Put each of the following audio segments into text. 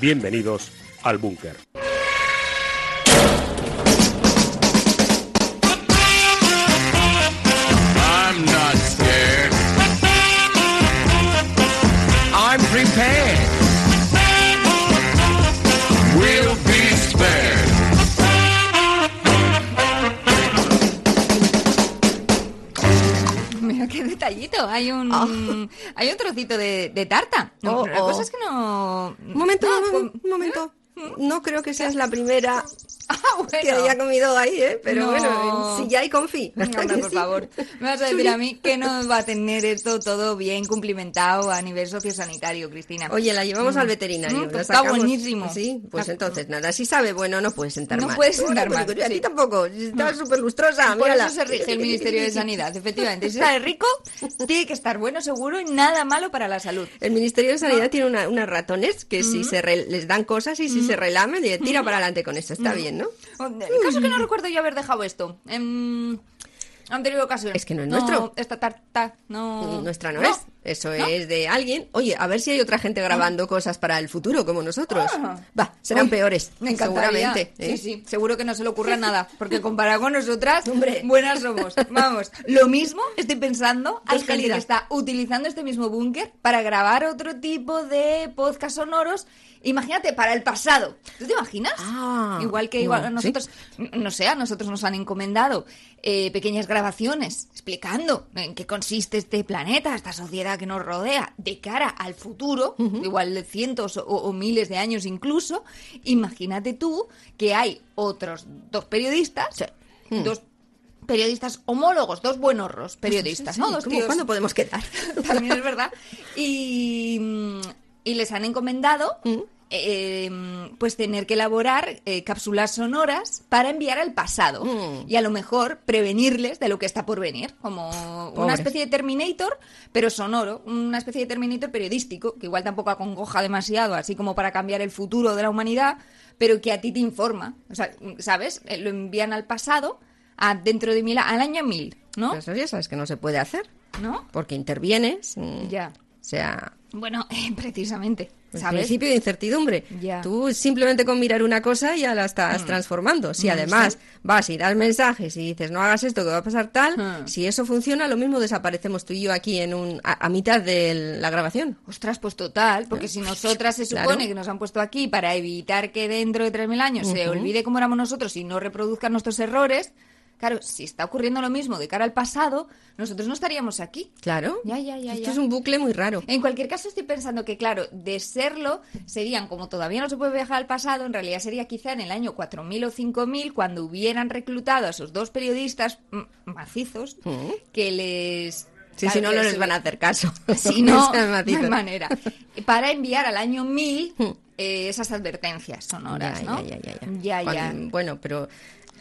Bienvenidos al búnker. I'm prepared. qué detallito. Hay un, hay un trocito de, de tarta. No, Oh, la oh. cosa es que no. Un momento, no, un, com- un momento. No creo que seas la primera Ah, bueno. que haya comido ahí, ¿eh? Pero No. bueno, si ya hay confí. No, por favor. Me vas a decir a mí que no va a tener esto todo bien cumplimentado a nivel sociosanitario, Cristina. Oye, la llevamos al veterinario. Mm, pues está buenísimo. Sí, pues Está- entonces nada, si sabe bueno, no puede sentar No mal. puede sentar Bueno, mal, pues, A sí. ti tampoco, está súper lustrosa, Por mírala. eso se rige el Ministerio de Sanidad, efectivamente. Si sale rico, tiene que estar bueno, seguro y nada malo para la salud. El Ministerio de Sanidad tiene una- unas ratones que si se re- les dan cosas y si se relamen, le tira para adelante con eso. Está bien, ¿no? El caso que no recuerdo yo haber dejado esto. En anterior ocasión. Es que no es nuestro. Esta tarta no. Nuestra no, es. Eso ¿No? es de alguien. Oye, a ver si hay otra gente grabando cosas para el futuro como nosotros. Ah. Va, serán Uy, peores. Me encantaría. Seguramente. ¿eh? Sí, sí, seguro que no se le ocurra nada, porque comparado con nosotras, Hombre. buenas somos. Vamos, lo mismo estoy pensando, hay gente que está utilizando este mismo búnker para grabar otro tipo de podcast sonoros. Imagínate, para el pasado. ¿Tú te imaginas? Ah, igual que no, igual nosotros, no sé, a nosotros nos han encomendado eh, pequeñas grabaciones explicando en qué consiste este planeta, esta sociedad que nos rodea, de cara al futuro, igual de cientos o, o miles de años incluso. Imagínate tú que hay otros dos periodistas, dos periodistas homólogos, dos buenos periodistas, Sí, ¿no? sí, Dos ¿cómo- tíos- ¿Cuándo podemos quedar? también es verdad. Y, y les han encomendado eh, pues tener que elaborar eh, cápsulas sonoras para enviar al pasado Mm. y a lo mejor prevenirles de lo que está por venir, como una especie de Terminator, pero sonoro, una especie de Terminator periodístico, que igual tampoco acongoja demasiado, así como para cambiar el futuro de la humanidad, pero que a ti te informa, o sea, ¿sabes? Eh, Lo envían al pasado, a dentro de mil, al año mil, ¿no? Eso ya sabes que no se puede hacer. ¿No? Porque intervienes. mm, Ya. O sea, Bueno, precisamente, el ¿sabes? principio de incertidumbre. Ya. Tú simplemente con mirar una cosa ya la estás transformando. Si además vas y das mensajes y dices no hagas esto que va a pasar tal, Mm. si eso funciona, lo mismo desaparecemos tú y yo aquí en un a, a mitad de la grabación. Ostras, pues total, porque si nosotras se supone Claro. que nos han puesto aquí para evitar que dentro de 3.000 años se olvide cómo éramos nosotros y no reproduzcan nuestros errores, claro, si está ocurriendo lo mismo de cara al pasado, nosotros no estaríamos aquí. Claro. Ya, ya, ya, Esto ya. es un bucle muy raro. En cualquier caso, estoy pensando que, claro, de serlo, serían, como todavía no se puede viajar al pasado, en realidad sería quizá en el año 4000 o 5000, cuando hubieran reclutado a esos dos periodistas mm, macizos, que les... Sí, claro, si no, no les van a hacer caso. Si no, macizos. manera. Para enviar al año 1000 eh, esas advertencias sonoras, Ya, ¿no? ya, ya, ya, ya. Ya, ya. Cuando- Bueno, pero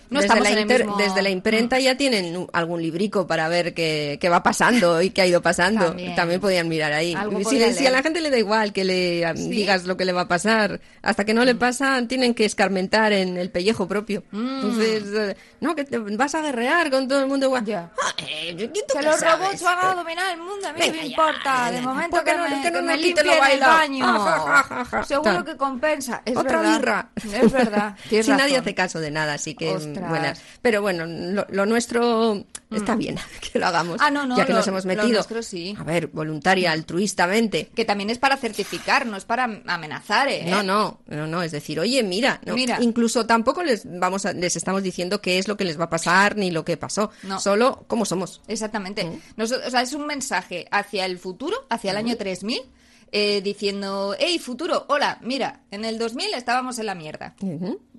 No desde, la inter- mismo- Mm. desde la imprenta ya tienen algún librico para ver qué, qué va pasando y qué ha ido pasando. También. También, podían mirar ahí. Si, a la gente le da igual que le ah, digas lo que le va a pasar, hasta que no le pasa, tienen que escarmentar en el pellejo propio. Entonces, eh, no, que te vas a guerrear con todo el mundo igual. Ah, eh, ¿tú Que los sabes? robots van a dominar el mundo, a mí no me ya, importa. De momento ¿por qué que no- me, que no me limpien el baño. Ah, ja, ja, ja, ja. Seguro Tal. que compensa. Es Otra verdad. birra. Es verdad. Si nadie hace caso de nada, así que Ostras. Mm, buenas. Pero bueno, lo, lo nuestro está bien que lo hagamos. Ah, no, no, ya que lo- nos hemos metido. nuestro sí. A ver, voluntaria, altruistamente. Que también es para certificar, no es para amenazar, ¿eh? No, no, no, no, es decir, oye, mira, no, Mira. incluso tampoco les vamos a, les estamos diciendo qué es lo que les va a pasar ni lo que pasó, No. solo cómo somos. Exactamente. Mm. Nos- o sea, es un mensaje hacia el futuro, hacia el año 3000, eh, diciendo, hey, futuro, hola, mira, en el 2000 estábamos en la mierda.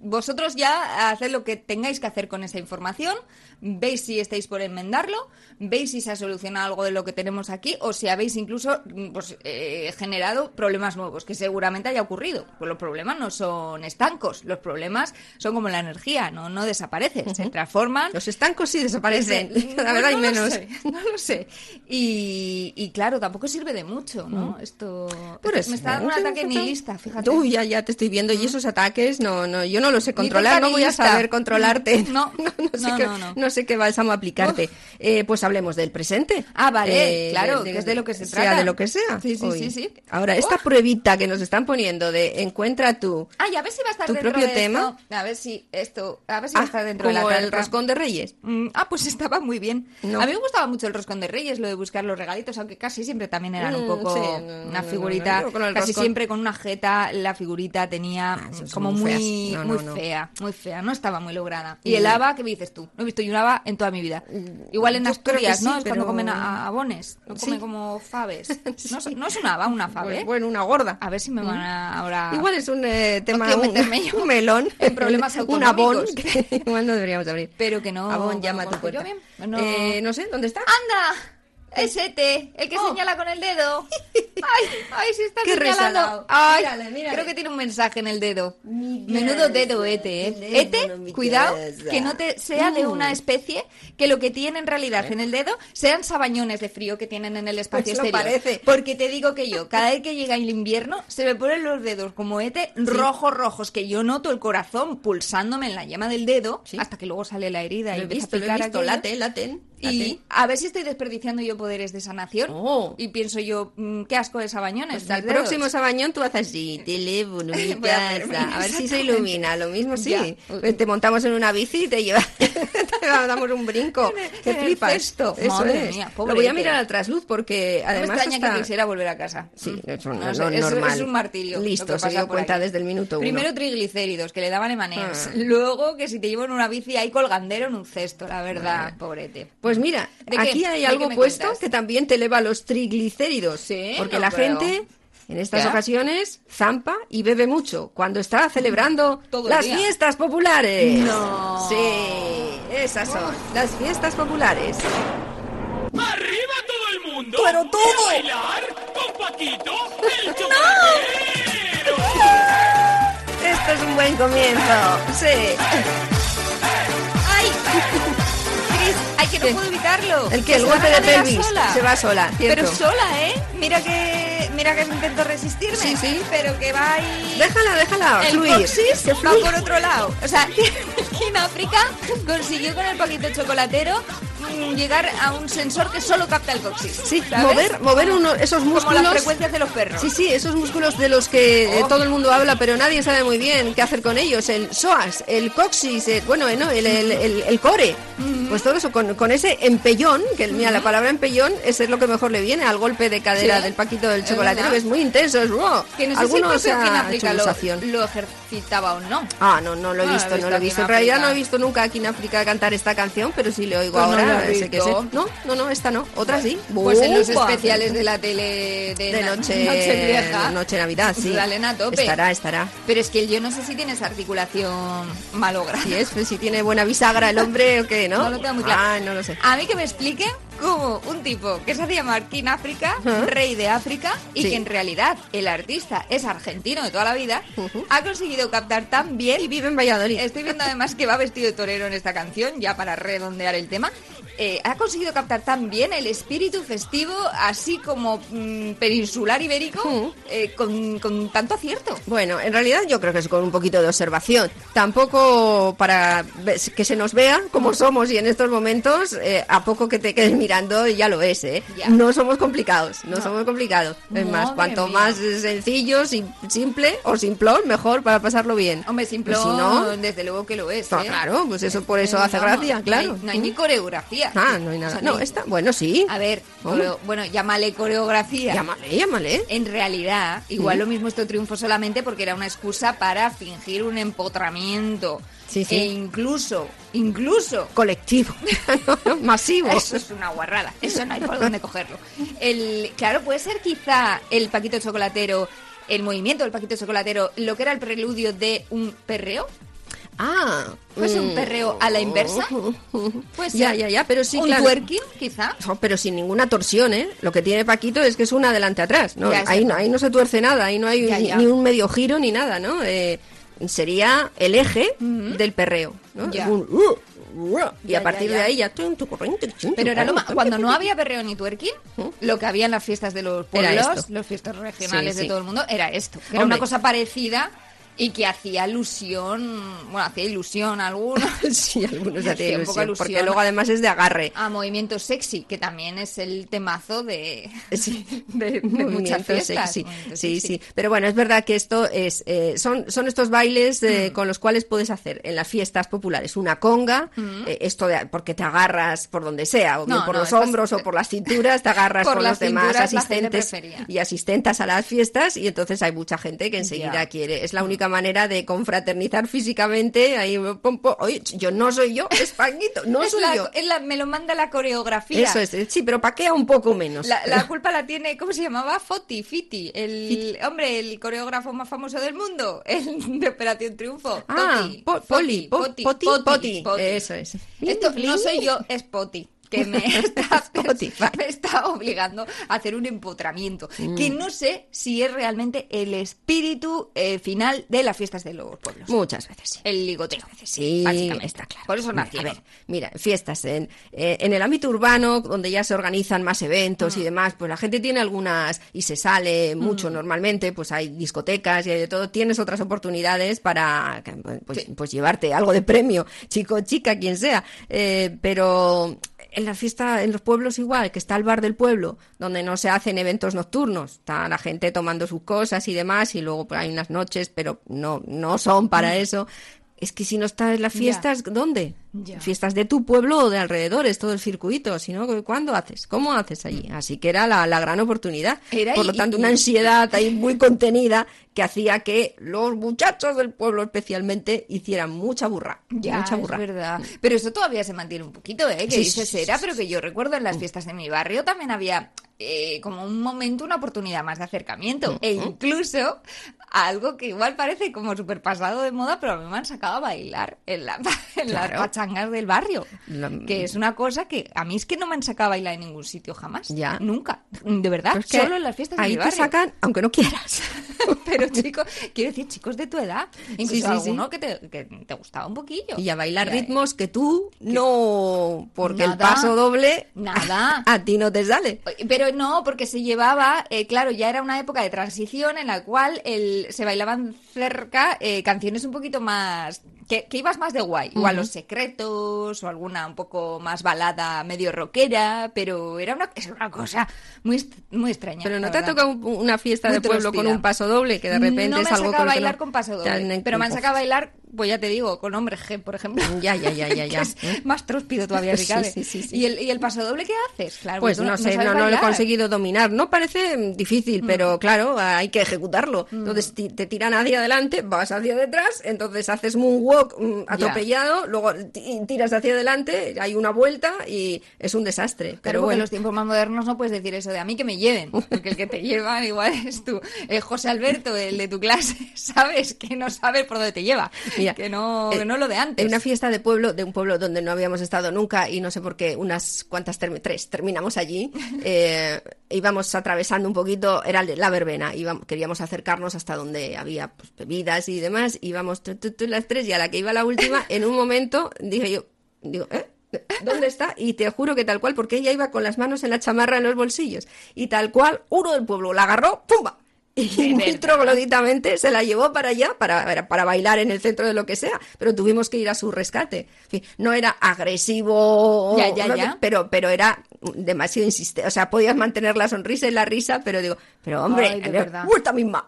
Vosotros ya haced lo que tengáis que hacer con esa información, veis si estáis por enmendarlo, veis si se ha solucionado algo de lo que tenemos aquí o si habéis incluso mm, pues, eh, generado problemas nuevos, que seguramente haya ocurrido. Pues los problemas no son estancos, los problemas son como la energía, no, no desaparecen, se transforman. Los estancos sí desaparecen, la verdad, hay lo menos. sé, no lo sé. Y, y claro, tampoco sirve de mucho, ¿no? Esto me es- está dando un ataque nihilista, fíjate. Uy, ya, ya te estoy viendo. Y esos ataques, no, no, yo no lo sé controlar, no voy a saber controlarte. No, no, sé no, qué, no, no. no sé qué bálsamo aplicarte. Eh, pues hablemos del presente. Ah, vale, claro, que es de lo que se sea trata. de lo que sea. Sí, sí, sí, sí. Ahora, esta Uf. pruebita que nos están poniendo de encuentra tú. Ay, a ver si va a estar ¿Tu dentro propio de tema? esto. A ver si esto, a ver si va a Ah, estar dentro de la como el tarta. roscón de Reyes. Mm, ah, pues estaba muy bien. No. A mí me gustaba mucho el roscón de Reyes, lo de buscar los regalitos, aunque casi siempre también eran un Mm, poco sí, no, una no, figurita, no, no, el casi roscón. siempre con una jeta, la figurita tenía Ah, como muy muy. No, muy no, no. fea, muy fea, no estaba muy lograda. Y el haba, ¿qué me dices tú? No he visto yo un haba en toda mi vida. Igual en Mm, yo creo que Asturias, ¿no? sí, Es cuando comen abones, no Sí. comen como faves. No, es- no es una haba, una fave. Bueno, bueno, una gorda. A ver si me van a ahora... Igual es un eh, tema, quiero un, un melón, en problemas un abón que igual no deberíamos abrir. Pero que no... Abón no llama tu puerta. No. Eh, no sé, ¿dónde está? ¡Anda! Es Ete, el que Oh. señala con el dedo. ¡Ay, ay, se está Qué señalando! resalado. ¡Ay! Mírale, mírale. Creo que tiene un mensaje en el dedo. Menudo dedo, Ete, ¿eh? Ete, cuidado, que no te sea de una especie que lo que tiene en realidad en el dedo sean sabañones de frío que tienen en el espacio Pues exterior. parece. Porque te digo que yo, cada vez que llega el invierno, se me ponen los dedos como Ete rojos, rojos, que yo noto el corazón pulsándome en la yema del dedo Sí. hasta que luego sale la herida y Lo he empieza visto, a lo he picar visto, laten, laten. Y a ver si estoy desperdiciando yo poderes de sanación. Oh. Y pienso yo, mm, qué asco de sabañones. Pues al dedos. próximo sabañón tú haces así, teléfono, mi casa. A ver si se ilumina, lo mismo sí. Ya. Pues Te montamos en una bici y te llevas, te damos un brinco. El flipas. cesto. Eso Madre es. mía, lo voy a mirar al trasluz porque No me además extraña está... que quisiera volver a casa. Sí, Mm. eso no, No es sé, normal. es un martirio. Listo, se dio cuenta aquí. desde el minuto uno. Primero triglicéridos, que le daban emanems. Ah. Luego que si te llevan una bici hay colgandero en un cesto, la verdad, pobrete. Pues mira, ¿De qué? aquí hay ¿De algo puesto cuentas? que también te eleva los triglicéridos. Sí, porque no la creo. gente en estas ¿Qué? ocasiones zampa y bebe mucho cuando está celebrando Todo el las día. fiestas populares. No. Sí, esas son las fiestas populares. ¡Arriba todo el mundo! ¡Pero todo! ¿Y a bailar con Paquito, el chocolatero! Esto es un buen comienzo. Sí. ¡Ay! Ay, que no puedo evitarlo. El que el golpe va de pelvis sola. se va sola, cierto. Pero sola, ¿eh? Mira que mira que intento resistirme. Sí, sí. Pero que va ahí... Déjala, déjala el fluir. que va fluya. por otro lado. O sea, en África consiguió con el paquito chocolatero mm, llegar a un sensor que solo capta el coxis. Sí, ¿sabes? mover, mover uno, esos Como músculos. las frecuencias de los perros. Sí, sí, esos músculos de los que eh, Oh. todo el mundo habla, pero nadie sabe muy bien qué hacer con ellos. El psoas, el coxis, eh, bueno, eh, no, el, el- el- el core. Pues todo eso, con, con ese empellón, que mira, la palabra empellón, ese es lo que mejor le viene al golpe de cadera Sí, del paquito del es chocolatero, que es muy intenso. Es, ¡wow! Que no sé Algunos si en África hecho lo, ilusación. Lo ejercitaba o no. Ah, no, no lo he No lo he visto, no lo he visto. en realidad África. no he visto nunca aquí en África cantar esta canción, pero sí le oigo Pues no ahora. has sé que sé. No, no, no, esta no. Otra sí. Pues en los especiales de la tele de, de na- noche, vieja. noche Navidad, sí. Salen a tope. Estará, estará. Pero es que yo no sé si tienes articulación malograda. Si es, pues, si tiene buena bisagra el hombre o qué, ¿no? No lo tengo muy claro. Ah, no lo sé. A mí que me explique cómo un tipo que se hace llamar King África, rey de África, y Sí. que en realidad el artista es argentino de toda la vida, ha conseguido captar tan bien Y vive en Valladolid. Estoy viendo además que va vestido de torero en esta canción, ya para redondear el tema. Eh, ha conseguido captar tan bien el espíritu festivo, así como mm, peninsular ibérico, Mm. eh, con, con tanto acierto. Bueno, en realidad yo creo que es con un poquito de observación. Tampoco para que se nos vea como somos y en estos momentos, eh, a poco que te quedes mirando ya lo es, ¿eh? Ya. No somos complicados, no, No. somos complicados. Es más, cuanto mía. más sencillo, sim- simple o simplón, mejor para pasarlo bien. Hombre, simple, Pues si no, desde luego que lo es. Claro, pues eso por eso hace gracia, no hay- claro. No hay, ni coreografía. Ah, no hay nada. O sea, No, hay- está, bueno, sí. A ver, coreo- bueno, llámale coreografía. Llámale, llámale. En realidad, igual lo mismo esto triunfó solamente porque era una excusa para fingir un empotramiento. Sí, sí. E incluso, incluso, Colectivo. Masivo. eso es una guarrada, eso no hay por dónde cogerlo. El, claro, puede ser quizá el Paquito Chocolatero, el movimiento del Paquito Chocolatero, lo que era el preludio de un perreo. Ah. ¿Puede ser un mm. perreo a la inversa? Puede Ya, ya, ya, pero sí, un claro. twerking, quizá. No, pero sin ninguna torsión, ¿eh? Lo que tiene Paquito es que es un adelante atrás, ¿no? Ya, ahí, no ahí no se tuerce nada, ahí no hay Ya, ni, ya. ni un medio giro ni nada, ¿no? Eh, sería el eje del perreo, ¿no? Ya. Un, uh, uh, y a partir de ahí ya... chun, Pero era lo corrin, cuando no había perreo ni twerking, ¿Mm? lo que había en las fiestas de los pueblos, los fiestas regionales Sí, de todo el mundo, era esto. Que era Hombre. una cosa parecida y que hacía alusión, bueno, hacía ilusión a algunos Sí, algunos Hacía hacían un poco ilusión, porque luego además es de agarre. a movimiento sexy, que también es el temazo de, Sí, de, de muchas fiestas. sexy. movimiento Sí, sexy. sí. Pero bueno, es verdad que esto es eh, son, son estos bailes eh, con los cuales puedes hacer en las fiestas populares una conga, eh, esto de porque te agarras por donde sea, o bien No, por no, los hombros o por las cinturas, te agarras Por con los demás asistentes y asistentas a las fiestas y entonces hay mucha gente que enseguida quiere. Es la única manera de confraternizar físicamente. Ahí, pom, pom, oye, yo no soy yo, es Paquito, no Es soy la- yo. es la- me lo manda la coreografía. Eso es, sí, pero paquea un poco menos. La, la culpa la tiene, ¿cómo se llamaba? Foti, Fiti, el hombre, el coreógrafo más famoso del mundo, el de Operación Triunfo. Ah, Toti, po- Poli, po- Poti, Poti, Poti, Poti. Eso es. Esto no soy yo, es Poti. Que me está, me obligando a hacer un empotramiento. Mm. Que no sé si es realmente el espíritu eh, final de las fiestas de los pueblos. Muchas veces sí. El ligoteo. Sí, básicamente. está claro. Por eso nacieron. A ver, mira, fiestas en, eh, en el ámbito urbano, donde ya se organizan más eventos Mm. y demás, pues la gente tiene algunas y se sale mucho normalmente, pues hay discotecas y hay de todo. Tienes otras oportunidades para pues, pues llevarte algo de premio, chico chica, quien sea. Eh, pero en la fiesta, en los pueblos igual, que está el bar del pueblo, donde no se hacen eventos nocturnos, está la gente tomando sus cosas y demás, y luego pues, hay unas noches, pero no, no son para eso. Es que si no estás en las Mm. Fiestas, ¿dónde? Fiestas de tu pueblo o de alrededores, todo el circuito. Si no, ¿cuándo haces? ¿Cómo haces allí? Así que era la, la gran oportunidad. Mm. Era Por lo tanto, y- una ansiedad ahí muy contenida que hacía que los muchachos del pueblo especialmente hicieran mucha burra. Ya, mucha es burra. verdad. Pero eso todavía se mantiene un poquito, ¿eh? Que Sí, dices sí, era, sí, pero que yo recuerdo en las fiestas de mi barrio también había eh, como un momento, una oportunidad más de acercamiento. E incluso algo que igual parece como súper pasado de moda, pero a mí me han sacado a bailar en, la, en las Claro. pachangas del barrio. La- Que es una cosa que a mí es que no me han sacado a bailar en ningún sitio jamás. Ya. Nunca. De verdad. Es que solo en las fiestas de ahí mi te barrio. sacan, aunque no quieras. Pero chicos, quiero decir, chicos de tu edad. Incluso sí, sí. alguno Que, te, que te gustaba un poquillo. Y a bailar Y ritmos que tú no, porque el paso doble Nada. a ti no te sale. Pero no, porque se llevaba, eh, claro, ya era una época de transición en la cual el, se bailaban cerca eh, canciones un poquito más... Que, que ibas más de guay, igual Los Secretos o alguna un poco más balada medio rockera, pero era una, es una cosa muy, muy extraña. Pero no te ha tocado un- una fiesta Muy de pueblo con un paso doble, que de repente no me es algo sacado a con bailar no con paso doble, pero me han sacado a bailar, pues ya te digo, con hombre G, por ejemplo. Ya, ya, ya, ya, ya. Es más tróspido todavía, Ricardo. sí, sí, sí. ¿Y, el, ¿Y el paso doble qué haces? Claro, Pues tú no sé, sabes no, no lo he conseguido dominar. No parece mm, difícil, pero claro, hay que ejecutarlo. Entonces ti- te tiran hacia adelante, vas hacia detrás, entonces haces moonwalk mm, atropellado, luego ti- tiras hacia adelante, hay una vuelta y es un desastre. Claro, Pero porque en bueno, los tiempos más modernos no puedes decir eso de a mí que me lleven, porque el que te lleva igual es tú. Eh, José Alberto, el de tu clase, sabes que no sabes por dónde te lleva, Mira, que no, eh, que no lo de antes. En una fiesta de pueblo, de un pueblo donde no habíamos estado nunca y no sé por qué, unas cuantas, tres, terminamos allí, eh, íbamos atravesando un poquito, era la verbena, íbamos, queríamos acercarnos hasta donde había pues, bebidas y demás, íbamos tu, tu, tu, las tres y a la que iba la última, en un momento dije yo, digo, ¿eh? ¿Dónde está? Y te juro que tal cual, porque ella iba con las manos en la chamarra en los bolsillos. Y tal cual, uno del pueblo la agarró, ¡pumba! Y muy trogloditamente se la llevó para allá, para, para, bailar en el centro de lo que sea, pero tuvimos que ir a su rescate. No era agresivo, Ya, ya, ya. Pero, pero era demasiado insistente. O sea, podías mantener la sonrisa y la risa, pero digo, pero hombre, Ay, de verdad. vuelta misma.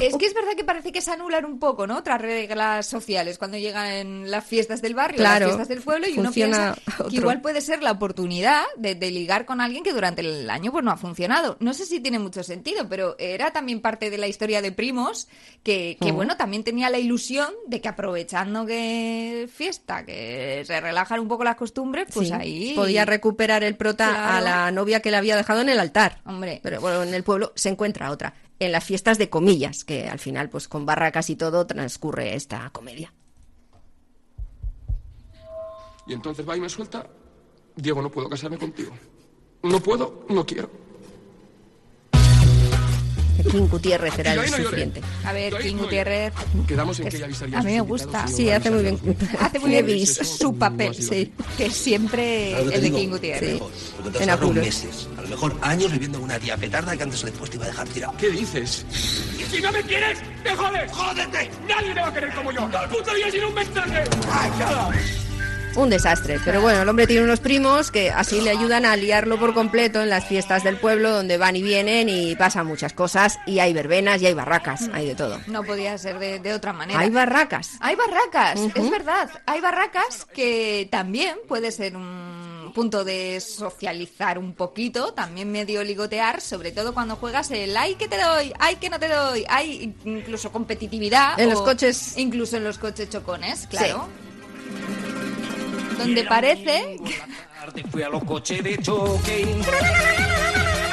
Es que es verdad que parece que se anulan un poco, ¿no? Otras reglas sociales cuando llegan las fiestas del barrio, Claro. las fiestas del pueblo, y uno piensa otro. que igual puede ser la oportunidad de, de ligar con alguien que durante el año pues no ha funcionado. No sé si tiene mucho sentido, pero era también parte de la historia de primos que, que, bueno, también tenía la ilusión de que aprovechando que fiesta, que se relajan un poco las costumbres, pues Sí, ahí podía recuperar el prota a la novia que le había dejado en el altar. Hombre. Pero bueno, en el pueblo se encuentra otra. En las fiestas de comillas, que al final, pues con barracas y todo, transcurre esta comedia. Y entonces va y me suelta. Diego, no puedo casarme contigo. No puedo, no quiero. King Gutiérrez era el sufriente. A ver, King. Gutiérrez. Quedamos en que ella avisaría a mí me gusta. Sí, hace muy bien. Hace muy bien su papel, sí. Que es siempre ¿Sabes lo que el de? King Gutiérrez. En apuros. meses, a lo mejor años viviendo en una tía petarda que antes después te iba a dejar tirado. ¿Qué dices? Y si no me quieres, te jodes. ¡Jódete! Nadie te va a querer como yo. El puto día sin un mensaje. Un desastre. Pero bueno, el hombre tiene unos primos que así le ayudan a liarlo por completo en las fiestas del pueblo, donde van y vienen y pasan muchas cosas. Y hay verbenas y hay barracas, hay de todo. No podía ser de, de otra manera. Hay barracas. Hay barracas, es verdad. Hay barracas que también puede ser un punto de socializar un poquito, también medio ligotear, sobre todo cuando juegas el ay que te doy, ay que no te doy, hay incluso competitividad. En los coches. Incluso en los coches chocones, claro. Donde parece Fui a los coches de choque.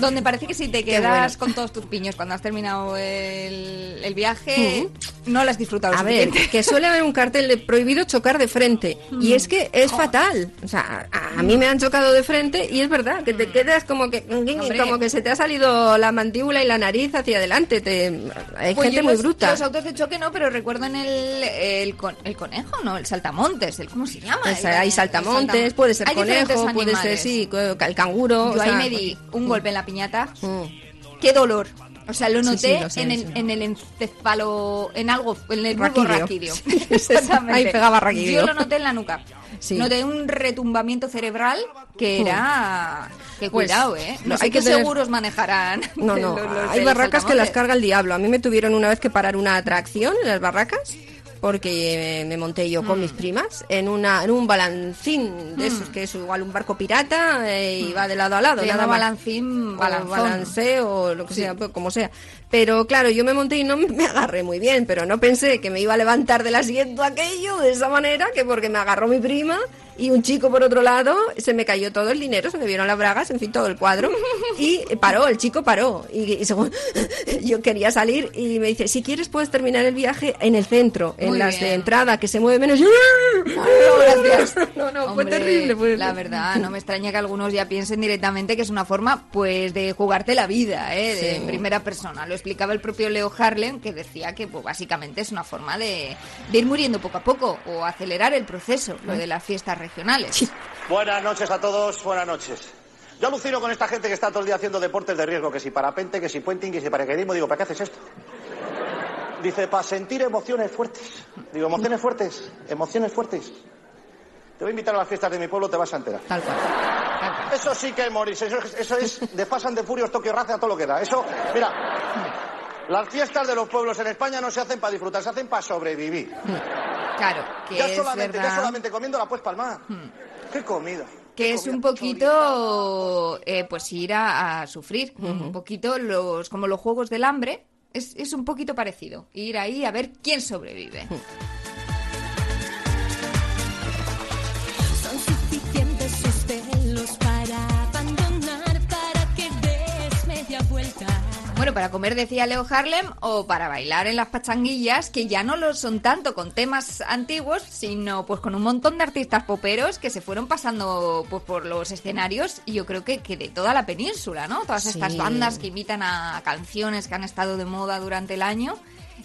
Donde parece que si te quedas bueno. con todos tus piños cuando has terminado el, el viaje, no lo has disfrutado A ver, que suele haber un cartel de prohibido chocar de frente. Y es que es fatal. O sea, a, a mí me han chocado de frente y es verdad que te quedas como que Hombre. como que se te ha salido la mandíbula y la nariz hacia adelante. Te, hay Pues gente muy los, bruta. Los autos de choque no, pero recuerdo en el, el, con- el conejo, ¿no? El saltamontes, el ¿cómo se llama? Pues El- hay saltamontes, saltam- puede ser Hay conejo, puede ser sí, el canguro. Yo o ahí sea, me di un golpe en la piñata. mm. ¡Qué dolor! O sea, lo noté sí, lo sé, en, el, sí. en el encéfalo, en algo, en el bulbo Raquídeo. Exactamente. ahí pegaba raquídeo. Yo lo noté en la nuca. Sí. Noté un retumbamiento cerebral que era... Que Pues, cuidado, ¿eh? No, no, sé hay qué que tener- seguros manejarán. No, no, los- los hay barracas que las carga el diablo. A mí me tuvieron una vez que parar una atracción en las barracas porque eh, me monté yo Mm. con mis primas en una en un balancín de esos que es igual un barco pirata eh, y va de lado a lado. Se nada llama balancín, balanzón. balanceo o lo que sea, pues, como sea. Pero claro, yo me monté y no me agarré muy bien, pero no pensé que me iba a levantar del asiento aquello de esa manera, que porque me agarró mi prima y un chico por otro lado, se me cayó todo el dinero, se me vieron las bragas, en fin, todo el cuadro. Y paró, el chico paró. Y, y según yo quería salir y me dice, si quieres puedes terminar el viaje en el centro, en Muy las de entrada, que se mueve menos. Yo, No, gracias. No, no, fue Hombre, terrible. fue- La verdad, no me extraña que algunos ya piensen directamente que es una forma, pues, de jugarte la vida, ¿eh? De Sí. primera persona. Lo explicaba el propio Leo Harlem, que decía que, pues, básicamente es una forma de, de ir muriendo poco a poco o acelerar el proceso, lo de las fiestas regionales. Buenas noches a todos, buenas noches. Yo alucino con esta gente que está todo el día haciendo deportes de riesgo, que si parapente, que si puenting, que si paracaidismo. Digo, ¿para qué haces esto? Dice, para sentir emociones fuertes. Digo, emociones fuertes, emociones fuertes. Te voy a invitar a las fiestas de mi pueblo, te vas a enterar. Tal cual. Eso sí que es morirse, eso, es- eso es de Fast and the Furious, Tokio Raza, todo lo que da. Eso, mira, las fiestas de los pueblos en España no se hacen para disfrutar, se hacen para sobrevivir. Claro, que Ya es solamente, ya solamente comiendo la pues palmar. ¿Qué comida? que ¿Qué es un poquito eh, pues ir a, a sufrir un poquito los como los juegos del hambre es, es un poquito parecido ir ahí a ver quién sobrevive Son bueno para comer decía Leo Harlem o para bailar en las pachanguillas que ya no lo son tanto con temas antiguos sino pues con un montón de artistas poperos que se fueron pasando pues por los escenarios y yo creo que, que de toda la península no todas estas bandas que imitan a canciones que han estado de moda durante el año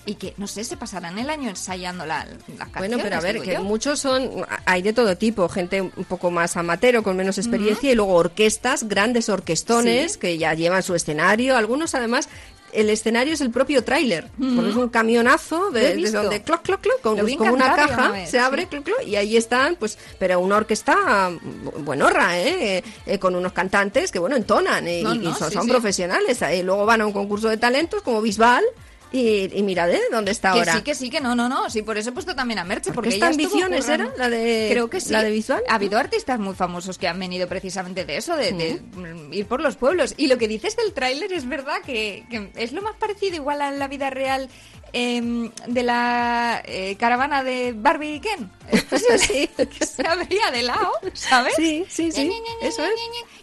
y que, no sé, se pasarán el año ensayando la- las canciones. Bueno, pero a ver, que yo. muchos son, hay de todo tipo, gente un poco más amateur, con menos experiencia, y luego orquestas, grandes orquestones, Sí. que ya llevan su escenario, algunos además el escenario es el propio tráiler. Es un camionazo de, de donde cloc, cloc, cloc, con, como una caja una se abre, sí. cloc, cloc, y ahí están, pues, pero una orquesta mm, buenorra, ¿eh? Eh, eh, con unos cantantes que, bueno, entonan eh, No, y, son, sí, son sí. profesionales. Eh, luego van a un concurso de talentos como Bisbal y, y mira, ¿eh? ¿Dónde está Que ahora? sí, que sí, que no, no, no. Sí, por eso he puesto también a Merche. Porque ¿Orquesta ella estuvo Ambiciones era? ¿La de- Creo que sí. la de visual? Ha habido artistas muy famosos que han venido precisamente de eso, de, de, mm, ir por los pueblos. Y lo que dices del tráiler es verdad que, que es lo más parecido igual a la vida real em, de la eh, caravana de Barbie y Ken. Posible que se abría de lado, ¿sabes? Sí, sí, sí, eso es.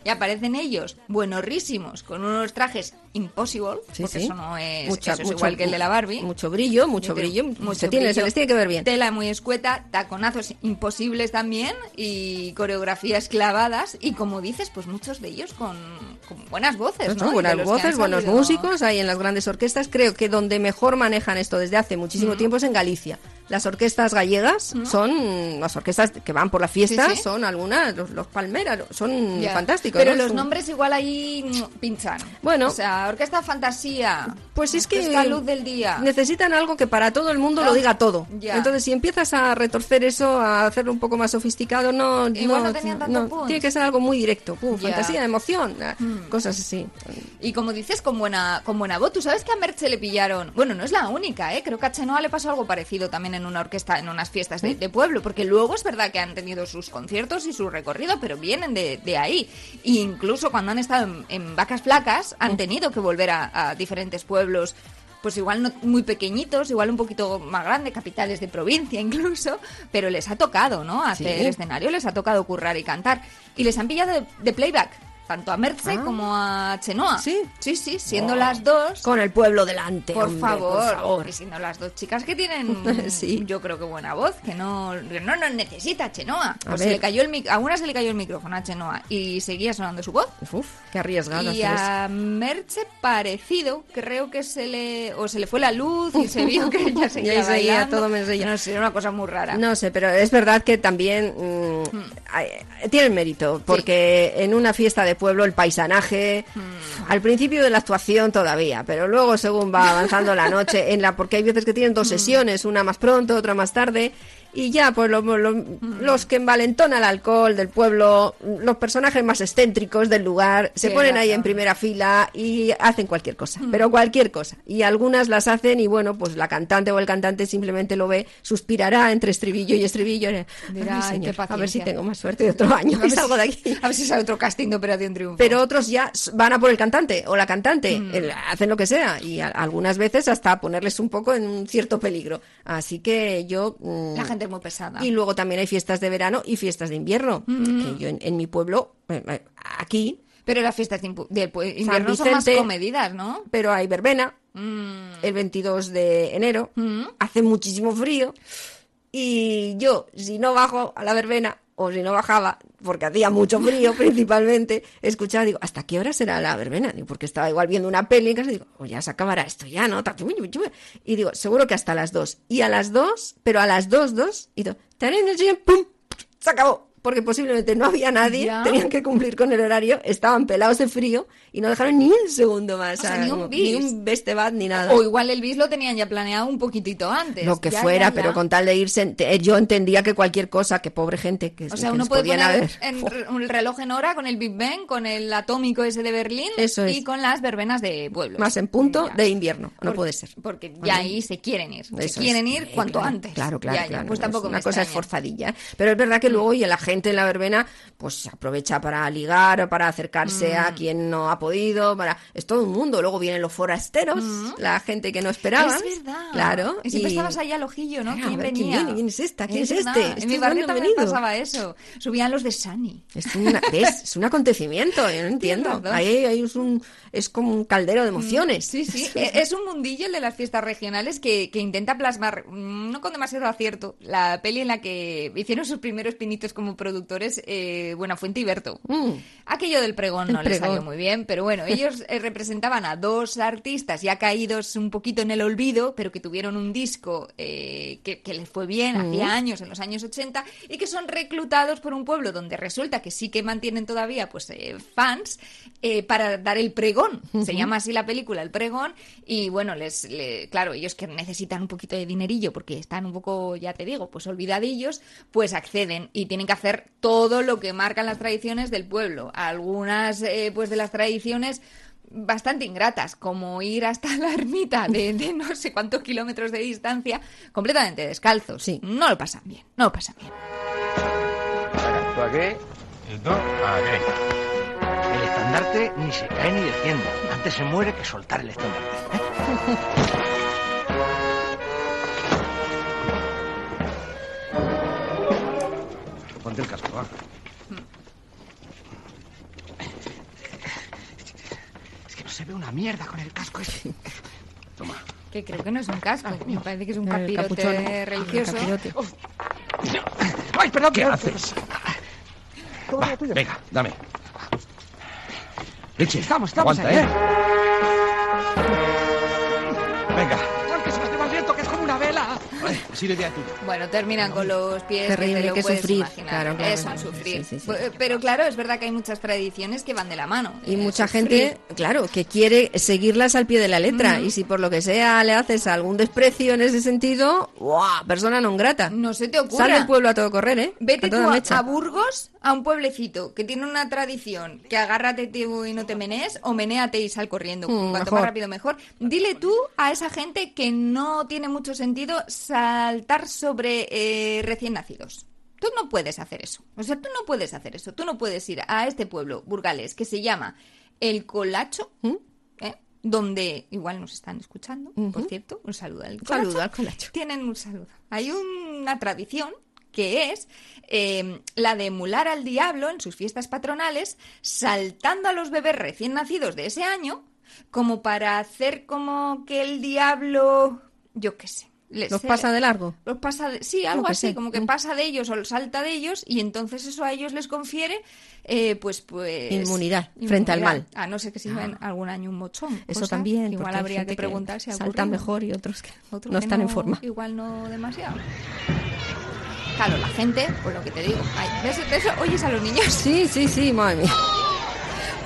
Y aparecen ellos, buenorrísimos, con unos trajes impossible, Sí, porque sí. eso no es, Mucha- eso es mucho- igual que el de la Barbie. Mucho brillo, mucho brillo. mucho se, tiene, se les tiene que ver bien. Tela muy escueta, taconazos imposibles también y coreografías clavadas y como dices, pues muchos de ellos con, con buenas voces, Pues ¿no? buenas voces, buenos salido- músicos, hay en las grandes orquestas. Creo que donde mejor manejan esto desde hace muchísimo tiempo es en Galicia. Las orquestas gallegas son las orquestas que van por la fiesta, Sí, sí. son algunas, los, los palmeras, son fantásticos. Pero ¿no? los Son- nombres igual ahí mm, pinchan. Bueno. O sea, Orquesta Fantasía. Pues es que Luz del Día. necesitan algo que para todo el mundo lo Ah, diga todo. Entonces, si empiezas a retorcer eso, a hacerlo un poco más sofisticado, no, Igual no, no tenían tanto tiene que ser algo muy directo. Pum, fantasía, emoción, ah, Mm. cosas así. Y como dices, con buena, con buena voz. Tú sabes que a Merche le pillaron. Bueno, no es la única, ¿eh? Creo que a Chenoa le pasó algo parecido también en una orquesta, en unas fiestas de, de pueblo. Porque luego es verdad que han tenido sus conciertos y su recorrido, pero vienen de, de ahí. Y incluso cuando han estado en, en vacas flacas, han tenido que volver a, a diferentes pueblos. Pues igual no muy pequeñitos, igual un poquito más grande, capitales de provincia incluso, pero les ha tocado, ¿no? Hacer Sí. escenario, les ha tocado currar y cantar. Y les han pillado de, de playback, tanto a Merche Ah. como a Chenoa. Sí. Sí, sí, siendo Oh. las dos. Con el pueblo delante. Por, hombre, favor, por favor. y siendo las dos chicas que tienen, Sí. yo creo que buena voz, que no, que no nos necesita Chenoa. A Pues se le cayó el mic- a una se le cayó el micrófono a Chenoa y seguía sonando su voz. Uf, qué arriesgado Y a Merche parecido, creo que se le o se le fue la luz y se vio que ella seguía, Y ahí seguía, todo menos ella. No sé, era una cosa muy rara. No sé, pero es verdad que también mm, hay- tienen mérito, porque en una fiesta de pueblo el paisanaje, al principio de la actuación todavía, pero luego según va avanzando la noche, en la porque hay veces que tienen dos sesiones, una más pronto, otra más tarde, y ya pues lo- lo- los que envalentonan el alcohol del pueblo, los personajes más excéntricos del lugar, se ponen ahí en primera fila y hacen cualquier cosa, pero cualquier cosa. Y algunas las hacen y bueno, pues la cantante o el cantante simplemente lo ve, suspirará entre estribillo y estribillo. Dirá, a ver si paciencia". tengo más suerte de otro año A y salgo de aquí. A ver si sale otro casting de Operación Triunfo. Pero otros ya van a por el cantante o la cantante, Mm. el- hacen lo que sea y a- algunas veces hasta ponerles un poco en un cierto peligro. Así que yo... mm, la gente muy pesada. y luego también hay fiestas de verano y fiestas de invierno. Mm. Que yo en, en mi pueblo, eh, eh, aquí, Pero las fiestas de invierno son más comedidas, ¿no? pero hay verbena Mm. el 22 de enero. Mm. Hace muchísimo frío. Y yo, si no bajo a la verbena, o si no bajaba, porque hacía mucho frío principalmente, escuchaba, digo, ¿hasta qué hora será la verbena? Digo, porque estaba igual viendo una peli en casa, digo, oh, ya se acabará esto, ya, ¿no? Y digo, seguro que hasta las dos. Y a las dos, pero a las dos, dos, y digo, ¡pum! Se acabó. Porque posiblemente no había nadie, Ya. tenían que cumplir con el horario, estaban pelados de frío y no dejaron ni un segundo más. O sea, ni un bis. Ni un bestebat ni nada. O igual el bis lo tenían ya planeado un poquitito antes. Lo que Ya, fuera, ya, pero con tal de irse, eh, yo entendía que cualquier cosa, que pobre gente, que, O sea, que uno puede poner haber. en un reloj en hora con el Big Bang, con el atómico ese de Berlín Eso es. y con las verbenas de pueblos. Más en punto de invierno, no Por- puede ser. Porque ya ahí se quieren ir. Se Eso quieren es. ir Eh, cuanto claro, antes. Claro, claro, claro. Pues es tampoco una me cosa extraña. esforzadilla. ¿eh? Pero es verdad que luego y la gente en la verbena, pues se aprovecha para ligar, o para acercarse Mm. a quien no ha podido, para es todo un mundo. Luego vienen los forasteros, la gente que no esperaba. Mm. Es verdad. Claro. Y siempre estabas ahí al ojillo, ¿no? Claro, ¿Quién ver, ¿quién venía? viene? ¿Quién es esta? ¿Quién es verdad. este? En ¿Este mi barrio también pasaba eso. Subían los de Sani. Es, una, ¿ves? es un acontecimiento, yo no entiendo. Ahí, ahí es, un, es como un caldero de emociones. Sí, sí. E- Es un mundillo el de las fiestas regionales que, que intenta plasmar, mm, no con demasiado acierto, la peli en la que hicieron sus primeros pinitos como productores eh, Buenafuente y Berto. Mm. Aquello del pregón El no les salió muy bien, pero bueno, ellos eh, representaban a dos artistas ya caídos un poquito en el olvido, pero que tuvieron un disco eh, que, que les fue bien Mm. hacía años, en los años 80, y que son reclutados por un pueblo donde resulta que sí que mantienen todavía pues eh, fans para dar el pregón. Se llama así la película, el pregón, y bueno, les, le- claro, ellos que necesitan un poquito de dinerillo porque están un poco, ya te digo, pues olvidadillos, pues acceden y tienen que hacer todo lo que marcan las tradiciones del pueblo. Algunas eh, pues de las tradiciones bastante ingratas, como ir hasta la ermita de, de no sé cuántos kilómetros de distancia completamente descalzos. Sí. No lo pasan bien, no lo pasan bien. Tú aquí y tú aquí. El estandarte ni se cae ni desciende. Antes se muere que soltar el estandarte. El casco, va. Es que no se ve una mierda con el casco ese. Toma. Que creo que no es un casco, me parece que es un El capirote capuchón. religioso. El capirote. ¡Ay, perdón! ¿Qué haces? Va, venga, dame. Richie, Estamos, estamos aguanta, ahí. ¿eh? Venga. Tuya. Bueno, terminan con los pies Terrible, que te lo que puedes sufrir, imaginar. claro, claro. Es un sufrir. Sí, sí, sí. Eh, Pero claro, es verdad que hay muchas tradiciones que van de la mano. Y Eh, mucha sufrir. gente, claro, que quiere seguirlas al pie de la letra. Y si por lo que sea le haces algún desprecio en ese sentido, ¡guau! Persona non grata. No se te ocurra. Sal del pueblo a todo correr, ¿eh? Vete a tú toda a, mecha. a Burgos, a un pueblecito que tiene una tradición que agárrate tío, y no te menees, o menéate y sal corriendo. Mm, Cuanto mejor. más rápido, mejor. Dile tú a esa gente que no tiene mucho sentido saltar sobre eh, recién nacidos. Tú no puedes hacer eso. O sea, tú no puedes hacer eso. Tú no puedes ir a este pueblo, Burgales, que se llama El Colacho, ¿Mm? ¿eh? donde igual nos están escuchando, por cierto. Un saludo al Colacho. saludo al Colacho. Tienen un saludo. Hay una tradición que es eh, la de emular al diablo en sus fiestas patronales, saltando a los bebés recién nacidos de ese año, como para hacer como que el diablo, yo qué sé. Les- ¿Los pasa de largo? los pasa de- sí, algo así, sé. como que Mm. pasa de ellos o salta de ellos y entonces eso a ellos les confiere eh, pues pues Inmunidad frente al mal. A no ser que se lleven algún año un mochón. Eso también. Igual habría que preguntar si salta mejor y otros que Otros no que están en forma. Igual no demasiado. Claro, la gente, pues lo que te digo. ay, ¿ves, ves? ¿Oyes a los niños? Sí, sí, sí, madre mía.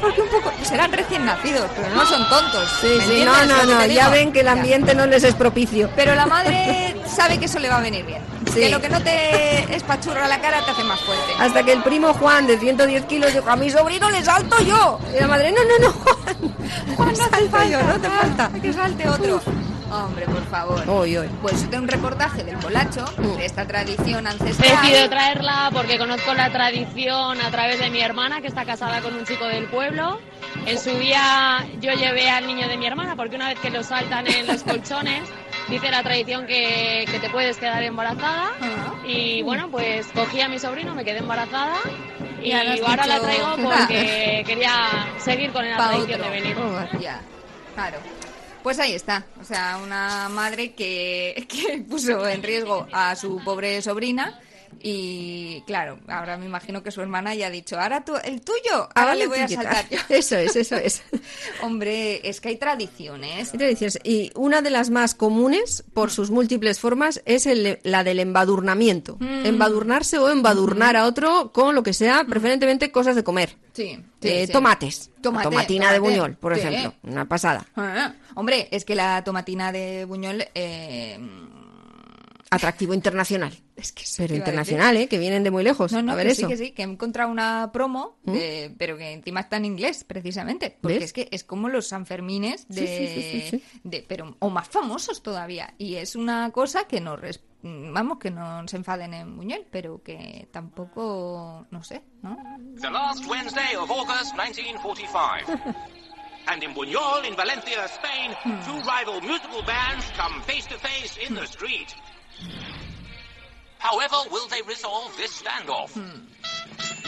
Porque un poco serán recién nacidos, pero no son tontos. Sí, ¿me sí, no, no, no, ya ven que el Ya. ambiente no les es propicio. Pero la madre sabe que eso le va a venir bien. Sí. Que lo que no te espachurra la cara te hace más fuerte. Hasta que el primo Juan de 110 kilos dijo, a mi sobrino le salto yo. Y la madre, no, no, no, Juan. Juan, no hace falta, yo, no te falta. Que salte otro. Hombre, por favor. Hoy, hoy. Pues de un reportaje del colacho, de esta tradición He ancestral. decidido traerla porque conozco la tradición a través de mi hermana, que está casada con un chico del pueblo. En su día yo llevé al niño de mi hermana, porque una vez que lo saltan en los colchones, dice la tradición que, que te puedes quedar embarazada. Ah. Y bueno, pues cogí a mi sobrino, me quedé embarazada. Y Y ahora la traigo porque quería seguir con la Pa' tradición otro. de venir. Ya, claro. Pues ahí está. O sea, una madre que, que puso en riesgo a su pobre sobrina. Y claro, ahora me imagino que su hermana ya ha dicho, ahora tú, el tuyo, ahora le voy a saltar yo. Eso es, eso es. Hombre, es que hay tradiciones. Hay tradiciones. Y una de las más comunes, por sus múltiples formas, es el- la del embadurnamiento. Mm. Embadurnarse o embadurnar a otro con lo que sea, preferentemente cosas de comer. Sí, sí, Eh, sí. Tomates. Tomate, tomatina de. Buñol, por ejemplo. Una pasada. Ah, hombre, es que la tomatina de Buñol... eh, Atractivo internacional. es que eso Pero internacional, ¿eh? Que vienen de muy lejos. No, no, a ver que eso. sí, que sí, que he encontrado una promo, ¿Mm? de- pero que encima está en inglés, precisamente. Porque ¿Ves? es que es como los Sanfermines de, Sí, sí, sí, sí, sí. de- pero o más famosos todavía. Y es una cosa que no vamos, que no se enfaden en Buñuel, pero que tampoco, no sé, ¿no? The last Wednesday of August 1945. and in Buñol, in Valencia, Spain, two rival musical bands come face to face in the street. However, will they resolve this standoff? Hmm.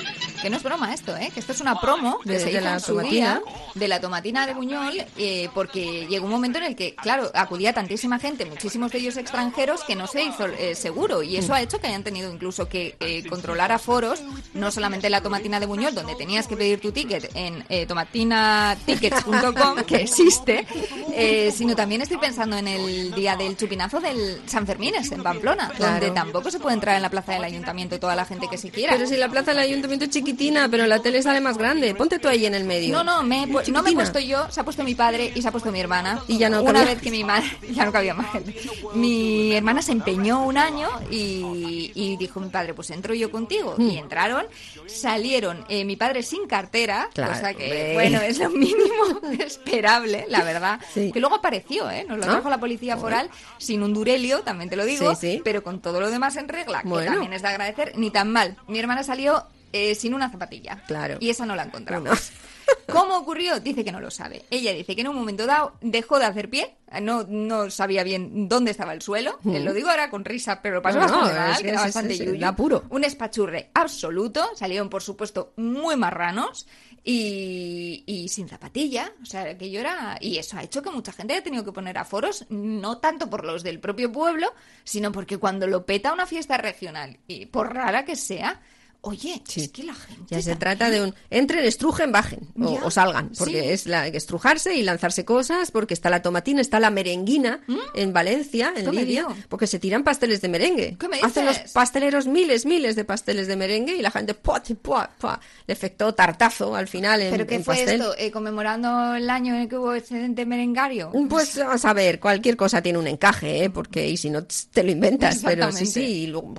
Que no es broma esto, ¿eh? que esto es una promo que De- se de hizo la en su tomatina. día de la tomatina de Buñol, eh, porque llegó un momento en el que, claro, acudía tantísima gente, muchísimos de ellos extranjeros, que no se hizo eh, seguro. Y eso ha hecho que hayan tenido incluso que eh, controlar aforos, no solamente en la tomatina de Buñol, donde tenías que pedir tu ticket en eh, tomatinatickets.com, que existe, eh, sino también estoy pensando en el día del chupinazo del San Fermines, en Pamplona, Claro. donde tampoco se puede entrar en la plaza del ayuntamiento toda la gente que se quiera. Pero si la plaza del ayuntamiento es chiquitina, pero la tele sale más grande. Ponte tú ahí en el medio. No, no, me, no me he puesto yo, se ha puesto mi padre y se ha puesto mi hermana. Y ya no Una cabía. vez que mi madre, ya no cabía más gente. Mi hermana se empeñó un año y, y dijo mi padre, pues entro yo contigo. Mm. Y entraron, salieron eh, mi padre sin cartera, Claro, cosa que, hombre. bueno, es lo mínimo esperable, la verdad. Sí. Que luego apareció, ¿eh? Nos lo ¿Ah? trajo la policía foral sin un durelio, también te lo digo, Sí, sí. pero con todo lo demás en regla, que también es de agradecer, ni tan mal. Mi hermana salió eh, sin una zapatilla. Claro. Y esa no la encontramos. ¿Cómo ocurrió? Dice que no lo sabe. Ella dice que en un momento dado dejó de hacer pie, no, no sabía bien dónde estaba el suelo. Mm. Eh, Lo digo ahora con risa, pero lo pasó No, bastante mal, que que es- bastante yuyu. apuro. Un espachurre absoluto. Salieron, por supuesto, muy marranos y, y sin zapatilla. O sea, aquello era... Y eso ha hecho que mucha gente haya tenido que poner aforos, no tanto por los del propio pueblo, sino porque cuando lo peta una fiesta regional, y por rara que sea... Oye, es que la gente... Ya se también- trata de un entren, estrujen, bajen o, salgan, porque sí. es la estrujarse y lanzarse cosas, porque está la tomatina, está la merenguina en Valencia, en ¿Qué me Lidia, digo? porque se tiran pasteles de merengue. ¿Qué me Hacen los dices? pasteleros miles, miles de pasteles de merengue y la gente ¡pua, pua, pua! le efectó tartazo al final en, ¿Pero qué en fue pastel. esto? Eh, ¿Conmemorando el año en el que hubo excedente merengario? Pues vamos a ver, cualquier cosa tiene un encaje, ¿eh? porque y si no te lo inventas, pero sí, sí, y luego,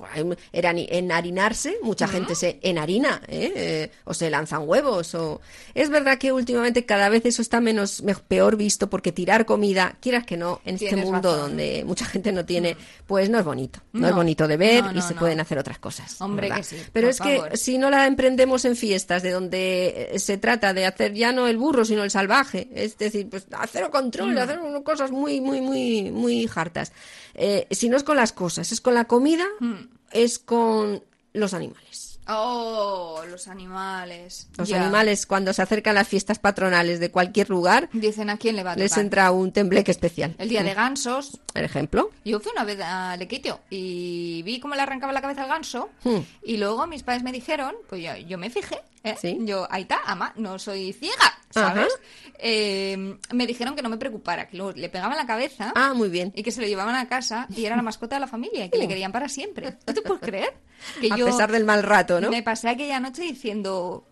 enharinarse, mucha gente se enharina, ¿eh? Eh, o se lanzan huevos, o es verdad que últimamente cada vez eso está menos me- peor visto, porque tirar comida, quieras que no, en este mundo razón. donde mucha gente no tiene, pues no es bonito, no, es bonito de ver no, y se pueden hacer otras cosas. Hombre, ¿verdad? que sí, Pero es que si no la emprendemos en fiestas de donde eh, se trata de hacer ya no el burro, sino el salvaje, es decir, pues hacer control, Mm. hacer unas cosas muy, muy, muy, muy hartas. Eh, si no es con las cosas, es con la comida, Mm. es con los animales. Oh, los animales. Los animales, cuando se acercan las fiestas patronales de cualquier lugar, Dicen a quién le va a les entra un tembleque especial. El día de gansos. Por ejemplo. Yo fui una vez a Lequitio y vi cómo le arrancaba la cabeza al ganso. Hmm. Y luego mis padres me dijeron, pues yo, yo me fijé, ¿eh? Sí. Yo, ahí está, ama, no soy ciega, ¿sabes? Eh, me dijeron que no me preocupara, que luego le pegaban la cabeza Ah, muy bien. y que se lo llevaban a casa y era la mascota de la familia y que le querían para siempre. ¿Tú te puedes creer? Que Uh. A yo pesar del mal rato, ¿no? Me pasé aquella noche diciendo,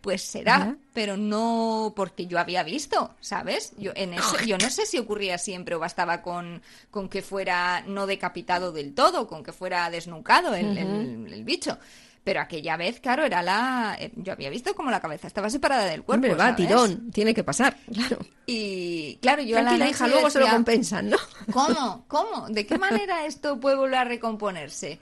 pues será, Ajá. pero no porque yo había visto, ¿sabes? Yo, en eso, yo no sé si ocurría siempre o bastaba con, con que fuera no decapitado del todo, con que fuera desnucado el, el- el bicho. Pero aquella vez, claro, era la... eh, Yo había visto como la cabeza estaba separada del cuerpo, Hombre, va, ¿sabes? tirón, tiene que pasar, claro. Y claro, yo a la Tranquila, hija, luego se lo compensan, ¿no? ¿Cómo? ¿Cómo? ¿De qué manera esto puede volver a recomponerse?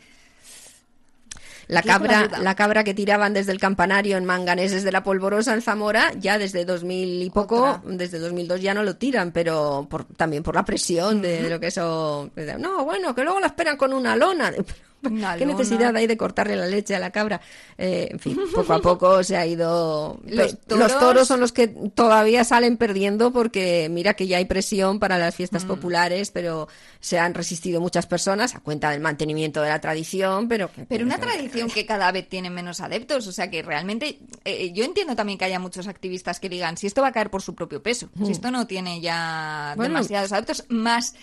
La cabra, la cabra que tiraban desde el campanario en Manganeses de la Polvorosa en Zamora, ya desde 2000 y poco, Otra. desde 2002 ya no lo tiran, pero por, también por la presión de, de lo que eso... No, bueno, que luego la esperan con una lona. ¿Qué necesidad hay de cortarle la leche a la cabra? Eh, en fin, poco a poco se ha ido... Los toros- son los que todavía salen perdiendo porque mira que ya hay presión para las Mm. fiestas populares, pero se han resistido muchas personas a cuenta del mantenimiento de la tradición, pero... Pero una tradición que cada vez tiene menos adeptos, o sea que realmente eh, yo entiendo también que haya muchos activistas que digan si esto va a caer por su propio peso, si esto no tiene ya Bueno. demasiados adeptos, más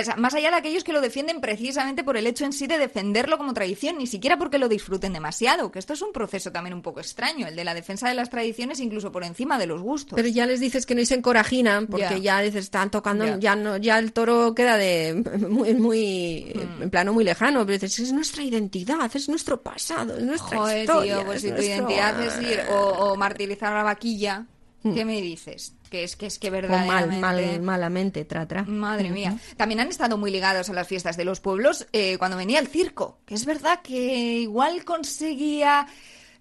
o sea, más allá de aquellos que lo defienden precisamente por el hecho en sí de defenderlo como tradición, ni siquiera porque lo disfruten demasiado, que esto es un proceso también un poco extraño, el de la defensa de las tradiciones incluso por encima de los gustos. Pero ya les dices que no se encorajinan porque Ya. ya les están tocando, Ya. ya no, ya el toro queda de muy, muy Hmm. en plano muy lejano. Pero dices, es nuestra identidad, es nuestro pasado, es nuestra Joder, historia. tío, pues es si tu nuestro- identidad es ir o, o martirizar a la vaquilla, ¿qué me dices? Que es que es que O mal, verdaderamente... mal, malamente, tra, tra. Madre mía. También han estado muy ligados a las fiestas de los pueblos eh, cuando venía el circo. Que es verdad que igual conseguía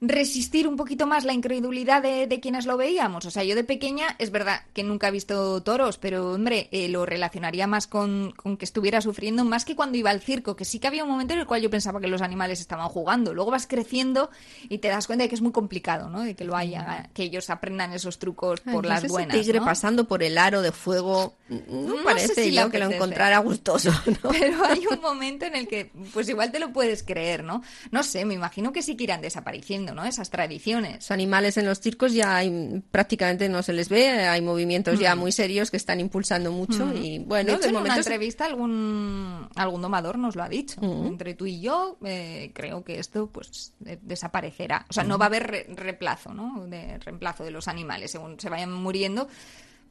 resistir un poquito más la incredulidad de, de quienes lo veíamos. O sea, yo de pequeña es verdad que nunca he visto toros, pero hombre, eh, lo relacionaría más con, con que estuviera sufriendo más que cuando iba al circo, que sí que había un momento en el cual yo pensaba que los animales estaban jugando. Luego vas creciendo y te das cuenta de que es muy complicado, ¿no? De que lo haya, que ellos aprendan esos trucos por las ese buenas. tigre ¿no? pasando por el aro de fuego, no, No sé parece si yo le que lo encontrara gustoso. ¿no? Pero hay un momento en el que, pues igual te lo puedes creer, ¿no? No sé, me imagino que sí que irán desapareciendo, ¿no? Esas tradiciones. Los animales en los circos ya hay, prácticamente no se les ve, hay movimientos ya Mm. muy serios que están impulsando mucho Mm. y bueno, de hecho, en una entrevista algún, algún domador nos lo ha dicho. Mm. Entre tú y yo, eh, creo que esto pues de- desaparecerá. O sea, no va a haber re- reemplazo, ¿no? De reemplazo de los animales. Según se vayan muriendo,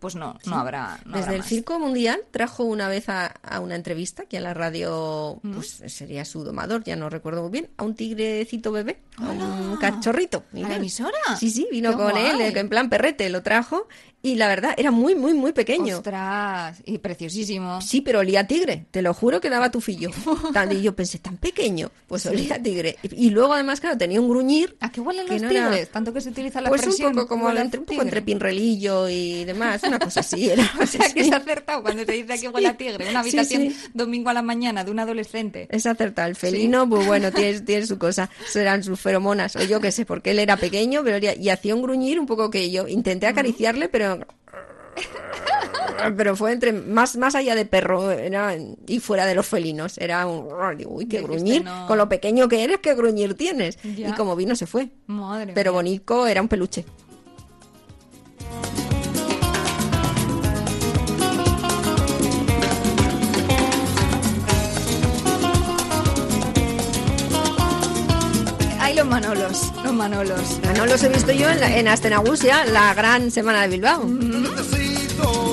pues no, no habrá. no Desde habrá el más. Circo Mundial trajo una vez a, a una entrevista que a la radio, Mm. pues sería su domador, ya no recuerdo muy bien, a un tigrecito bebé, a un cachorrito. ¿A la emisora? Sí, sí, vino Qué con guay. él, en plan perrete, lo trajo y la verdad era muy, muy, muy pequeño. Ostras, y preciosísimo. Sí, pero olía a tigre, te lo juro que daba tufillo. Tan- y yo pensé, tan pequeño, pues olía a tigre. Y, y luego además, claro, tenía un gruñir. ¿A qué huelen los no era- tigres? Tanto que se utiliza la Pues un poco como entre, un poco entre pinrelillo y demás, una cosa así. Era, O sea que ha acertado cuando te dice que huele a tigre. Una habitación sí. domingo a la mañana de un adolescente. Es acertado. El felino, pues bueno, tiene, tiene su cosa. Serán sus feromonas. O yo qué sé, porque él era pequeño pero y hacía un gruñir un poco que yo intenté acariciarle, pero. Pero fue entre más, más allá de perro era, y fuera de los felinos. Era un. Uy, qué gruñir. no. Con lo pequeño que eres, qué gruñir tienes. Ya. Y como vino, se fue. Madre Pero mía. Bonico era un peluche. Los manolos, los manolos. No los he visto yo en, la, en Astenagusia, la gran semana de Bilbao.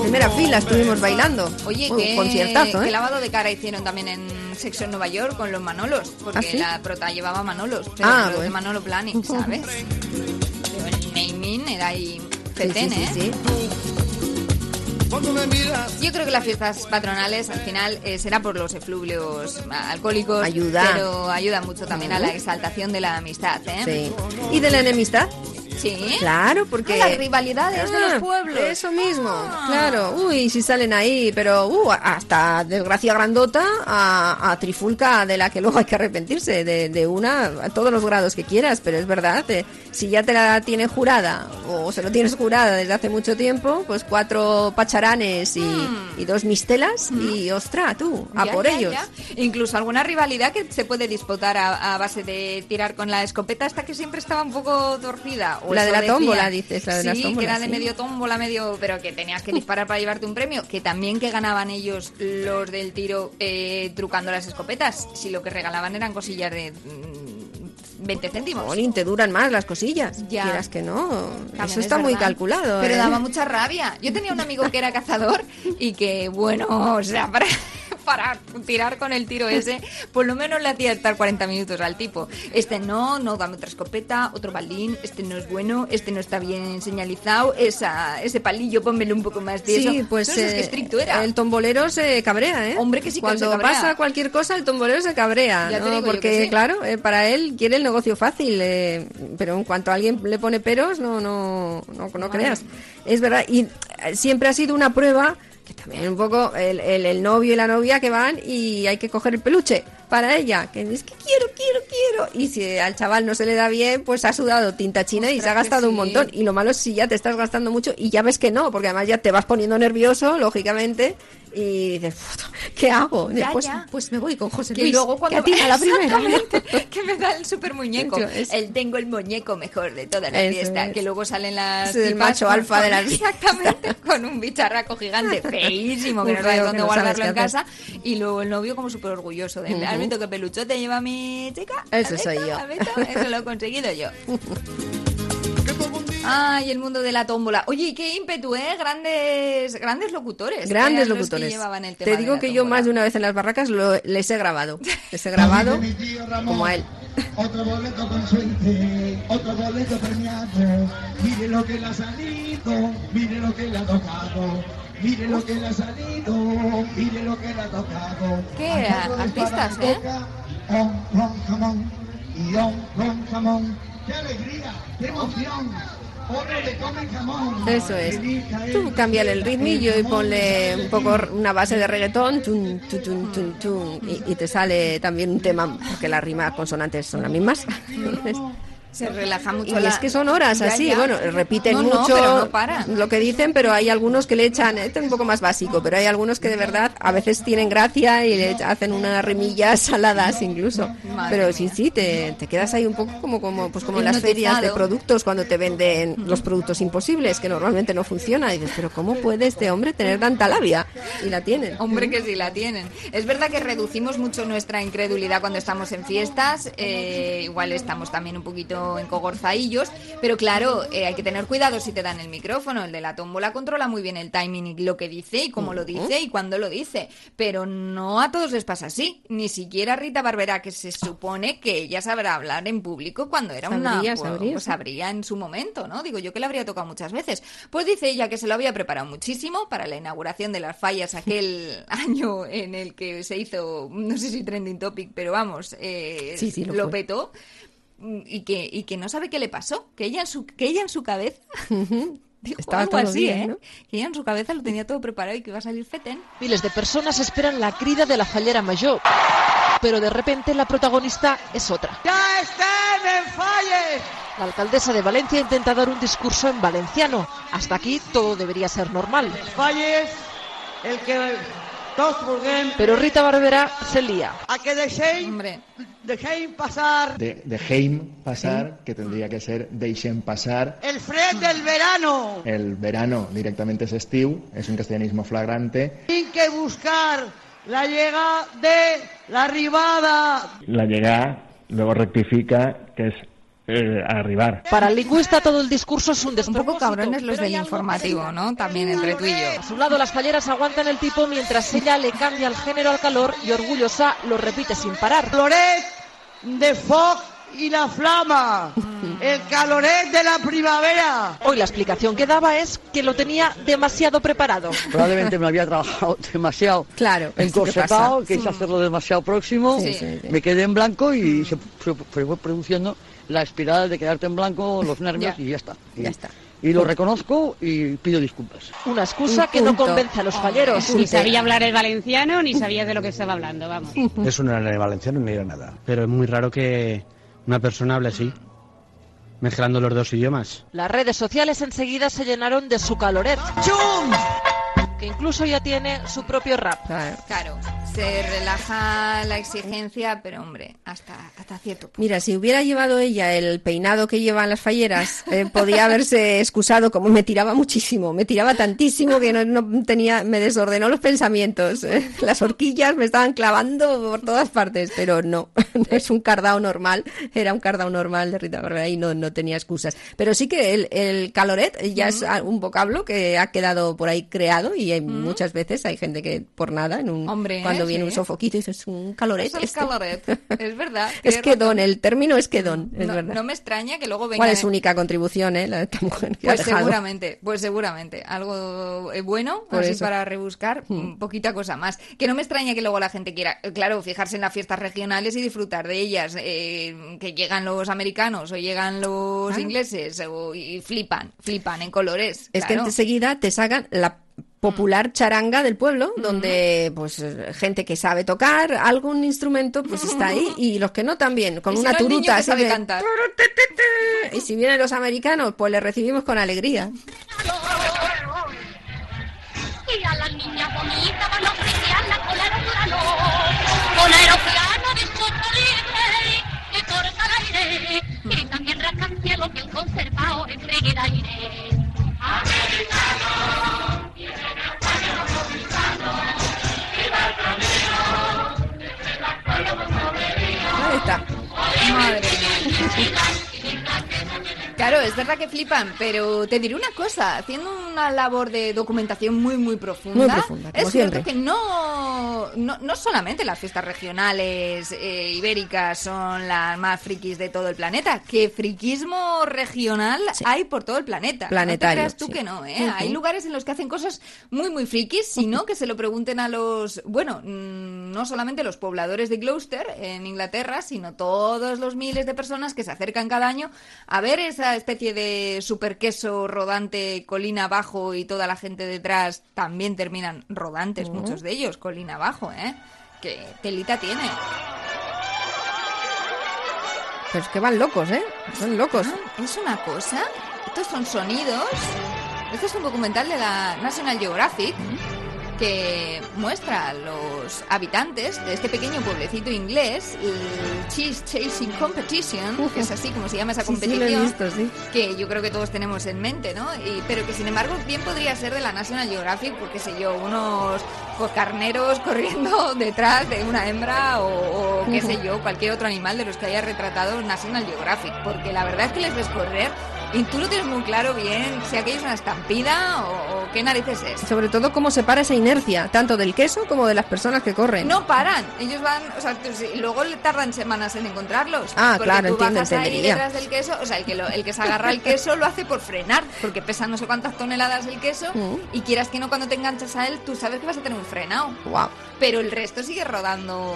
Primera fila estuvimos bailando. Oye, Un qué, conciertazo, ¿eh? qué lavado de cara hicieron también en Sexo en Nueva York con los Manolos, porque ¿Ah, sí? la prota llevaba Manolos, pero, Ah, pero de bueno. Manolo Planning, ¿sabes? Pero el naming era ahí fetén, sí, sí, ¿eh? Yo creo que las fiestas patronales al final eh, será por los efluvios alcohólicos, Ayuda. pero ayuda mucho también a la exaltación de la amistad, ¿eh? Sí. ¿Y de la enemistad? Sí. Claro, porque... Ah, las rivalidades de Ah, los pueblos. Eso mismo, Ah. claro. Uy, si salen ahí, pero uh, hasta desgracia grandota a, a trifulca de la que luego hay que arrepentirse, de, de una a todos los grados que quieras, pero es verdad, eh, si ya te la tienes jurada o se lo tienes jurada desde hace mucho tiempo, pues cuatro pacharanes y, y dos mistelas y ostra, tú, a Mm. Ya, por ya, ellos. ya. Incluso alguna rivalidad que se puede disputar a, a base de tirar con la escopeta esta que siempre estaba un poco torcida. o La de la decía. tómbola, dices, la de sí, las que tómbolas, era de sí. medio tómbola, medio... Pero que tenías que disparar para llevarte un premio. Que también que ganaban ellos los del tiro eh, trucando las escopetas. Si lo que regalaban eran cosillas de mm, 20 céntimos. Jolín, te duran más las cosillas. Ya. Quieras que no. También Eso es está muy calculado. Pero ¿eh? daba mucha rabia. Yo tenía un amigo que era cazador y que, bueno, o sea, para, para tirar con el tiro ese, por lo menos le hacía estar 40 minutos al tipo. Este no, no, dame otra escopeta, otro balín, este no es bueno, este no está bien señalizado, esa, ese palillo pónmelo un poco más de eso. Sí, pues Entonces, eh, estricto era. el tombolero se cabrea, ¿eh? Hombre, que sí que Cuando se cabrea. pasa cualquier cosa, el tombolero se cabrea, Ya te ¿no? digo yo Porque, que sí. claro, eh, para él quiere el negocio fácil, eh, pero en cuanto a alguien le pone peros, no, no, no, no creas. Es verdad, y siempre ha sido una prueba que también un poco el, el- el novio y la novia que van y hay que coger el peluche para ella, que es que quiero, quiero, quiero. Y si al chaval no se le da bien, pues ha sudado tinta china y se ha gastado un montón. Y lo malo es si ya te estás gastando mucho y ya ves que no, porque además ya te vas poniendo nervioso, lógicamente, y dices, ¿qué hago? Ya, pues, ya. pues me voy con José Luis, luego cuando que a ti a la primera. Exactamente, que me da el super muñeco. Es- El tengo el muñeco mejor de toda la Eso fiesta. es. Que luego salen las. El macho con- alfa de la. Exactamente, con un bicharraco gigante, feísimo, que no sabes dónde no guardarlo en casa. Y luego el novio, como súper orgulloso de él. Ujú. ¿Has visto qué peluchote lleva mi chica? Eso ¿Has soy yo. Eso lo he conseguido yo. Ay, el mundo de la tómbola. Oye, qué ímpetu, ¿eh? Grandes, grandes locutores. Grandes eran los que locutores. llevaban el tema Te digo que yo tómbola. más de una vez en las barracas lo, les he grabado. Les he grabado como a él. Otro boleto con suerte, otro boleto premiado. Mire lo que le ha salido, mire lo que le ha tocado. Mire lo que le ha salido, mire lo que le ha tocado. ¿Qué? Artistas, ¿eh? boca, On, ron, jamón, y on, ron, jamón. qué alegría, qué emoción. Eso es. Tú cámbiale el ritmillo y ponle un poco una base de reggaetón tun, tu, tun, tun, tun, y, y te sale también un tema, porque las rimas consonantes son las mismas. Se relaja mucho. Y la- es que son horas Ya, así, ya. bueno, repiten No, no, mucho pero no paran. lo que dicen, pero hay algunos que le echan, este es un poco más básico, pero hay algunos que de verdad a veces tienen gracia y le hacen unas remillas saladas incluso. Madre pero sí, sí, te, te quedas ahí un poco como, como, pues como en las ferias de productos cuando te venden los productos imposibles, que normalmente no funciona. Y dices, pero ¿cómo puede este hombre tener tanta labia? Y la tienen. Hombre, que sí la tienen. Es verdad que reducimos mucho nuestra incredulidad cuando estamos en fiestas. eh, igual estamos también un poquito encogorzaillos. Pero claro, eh, hay que tener cuidado si te dan el micrófono. El de la tómbola controla muy bien el timing y lo que dice y cómo lo dice y cuándo lo dice. Pero no a todos les pasa así. Ni siquiera Rita Barbera, que se supone que ella sabrá hablar en público cuando era una. Pues, sabría, pues sabría en su momento, ¿no? Digo yo que le habría tocado muchas veces. Pues dice ella que se lo había preparado muchísimo para la inauguración de las fallas aquel año en el que se hizo, no sé si trending topic, pero vamos, eh, Sí, sí, lo petó y que, y que no sabe qué le pasó, que ella en su, que ella en su cabeza dijo Estaba algo todo así, bien, ¿eh? ¿no? Que ella en su cabeza lo tenía todo preparado y que iba a salir feten. Miles de personas esperan la crida de la fallera mayor, pero de repente la protagonista es otra. ¡Ya están en falles! La alcaldesa de Valencia intenta dar un discurso en valenciano. Hasta aquí todo debería ser normal. Falles, el que. Pero Rita Barbera se lía. A que deixem passar De, pasar, que tendría que ser Deixem pasar. el fred del verano. El verano directamente es estiu, es un castellanismo flagrante. Tinc que buscar la llegada de la arribada. La llegada, luego rectifica, que es eh, arribar. Para el lingüista todo el discurso es un Un despropósito. poco cabrones los del informativo, ¿no? También entre tú y yo. A su lado las falleras aguantan el tipo mientras ella le cambia el género al calor y orgullosa lo repite sin parar. Floret de foc y la flama. El caloret de la primavera. Hoy la explicación que daba es que lo tenía demasiado preparado. Probablemente me había trabajado demasiado claro, encorsetado, quise hacerlo demasiado próximo, Sí, sí, sí. me quedé en blanco y se fue produciendo la espiral de quedarte en blanco, los nervios Ya. y ya está. Y, Ya está. y lo reconozco y pido disculpas. Una excusa que no convence a los falleros. Ni sabía hablar el valenciano, ni sabía de lo que estaba hablando, vamos. Eso no era ni valenciano ni era nada. Pero es muy raro que una persona hable así, mezclando los dos idiomas. Las redes sociales enseguida se llenaron de su caloret. Que incluso ya tiene su propio rap. Claro, se relaja la exigencia, pero hombre, hasta, hasta cierto punto. Mira, si hubiera llevado ella el peinado que llevan las falleras, eh, podía haberse excusado, como me tiraba muchísimo, me tiraba tantísimo que no, no tenía, me desordenó los pensamientos. eh. Las horquillas me estaban clavando por todas partes, pero no, no es un cardao normal, era un cardao normal de Rita Barbera y no, no tenía excusas. Pero sí que el, el caloret ya es un vocablo que ha quedado por ahí creado y hay muchas veces hay gente que por nada, en un, Hombre, cuando viene sí. un sofoquito dices un caloret. Es el este". caloret, es verdad. Es que el término es que don, es no, verdad. no me extraña que luego venga. ¿Cuál es su única contribución, eh? La de esta mujer que Pues seguramente, pues seguramente. Algo eh, bueno, Por así eso. para rebuscar, Hmm. poquita cosa más. Que no me extraña que luego la gente quiera, eh, claro, fijarse en las fiestas regionales y disfrutar de ellas. eh, que llegan los americanos o llegan los ingleses o- y flipan, flipan en colores. Es que claro. enseguida te sacan la popular charanga del pueblo, donde pues eh, gente que sabe tocar algún instrumento pues está ahí y los que no también, con una el turuta que sabe cantar. Y si vienen los americanos, pues les recibimos con alegría. Y a la niña bonita van a ofrecerla con aeroplano, con aeroplano de libre que corta el aire y también rascacielos bien conservado en freguer aire. Americano, Ahí está. Madre. Claro, es verdad que flipan, pero te diré una cosa, haciendo una labor de documentación muy, muy profunda, Muy profunda, como es cierto que no, no, no solamente las fiestas regionales eh, ibéricas son las más frikis de todo el planeta, que friquismo regional hay por todo el planeta. Planetario, No te creas tú sí. que no, ¿eh? Hay lugares en los que hacen cosas muy, muy frikis, sino que se lo pregunten a los, bueno, mm, no solamente los pobladores de Gloucester en Inglaterra, sino todos los miles de personas que se acercan cada año a ver esa especie de super queso rodante colina abajo y toda la gente detrás también terminan rodantes, Ujú. muchos de ellos, colina abajo, ¿eh? Que telita tiene. Pero es que van locos, ¿eh? Son locos. Ah, Es una cosa. Estos son sonidos. Este es un documental de la National Geographic que muestra a los habitantes de este pequeño pueblecito inglés, el Cheese Chasing Competition, que es así como se llama esa Sí, sí, competición, visto, sí. que yo creo que todos tenemos en mente, ¿no? Y- pero que sin embargo bien podría ser de la National Geographic, porque sé yo, unos carneros corriendo detrás de una hembra o, o qué sé yo, cualquier otro animal de los que haya retratado National Geographic, porque la verdad es que les ves correr y tú no tienes muy claro bien si aquello es una estampida o, o qué narices es. Sobre todo cómo se para esa inercia, tanto del queso como de las personas que corren. No paran, ellos van, o sea, tú- luego le tardan semanas en encontrarlos. Ah, porque claro, tú entiendo, bajas ahí detrás del queso, o sea, el que, lo- el que se agarra el queso lo hace por frenar, porque pesa no sé cuántas toneladas el queso, Mm. y quieras que no, cuando te enganchas a él, tú sabes que vas a tener un frenado. Wow. Pero el resto sigue rodando,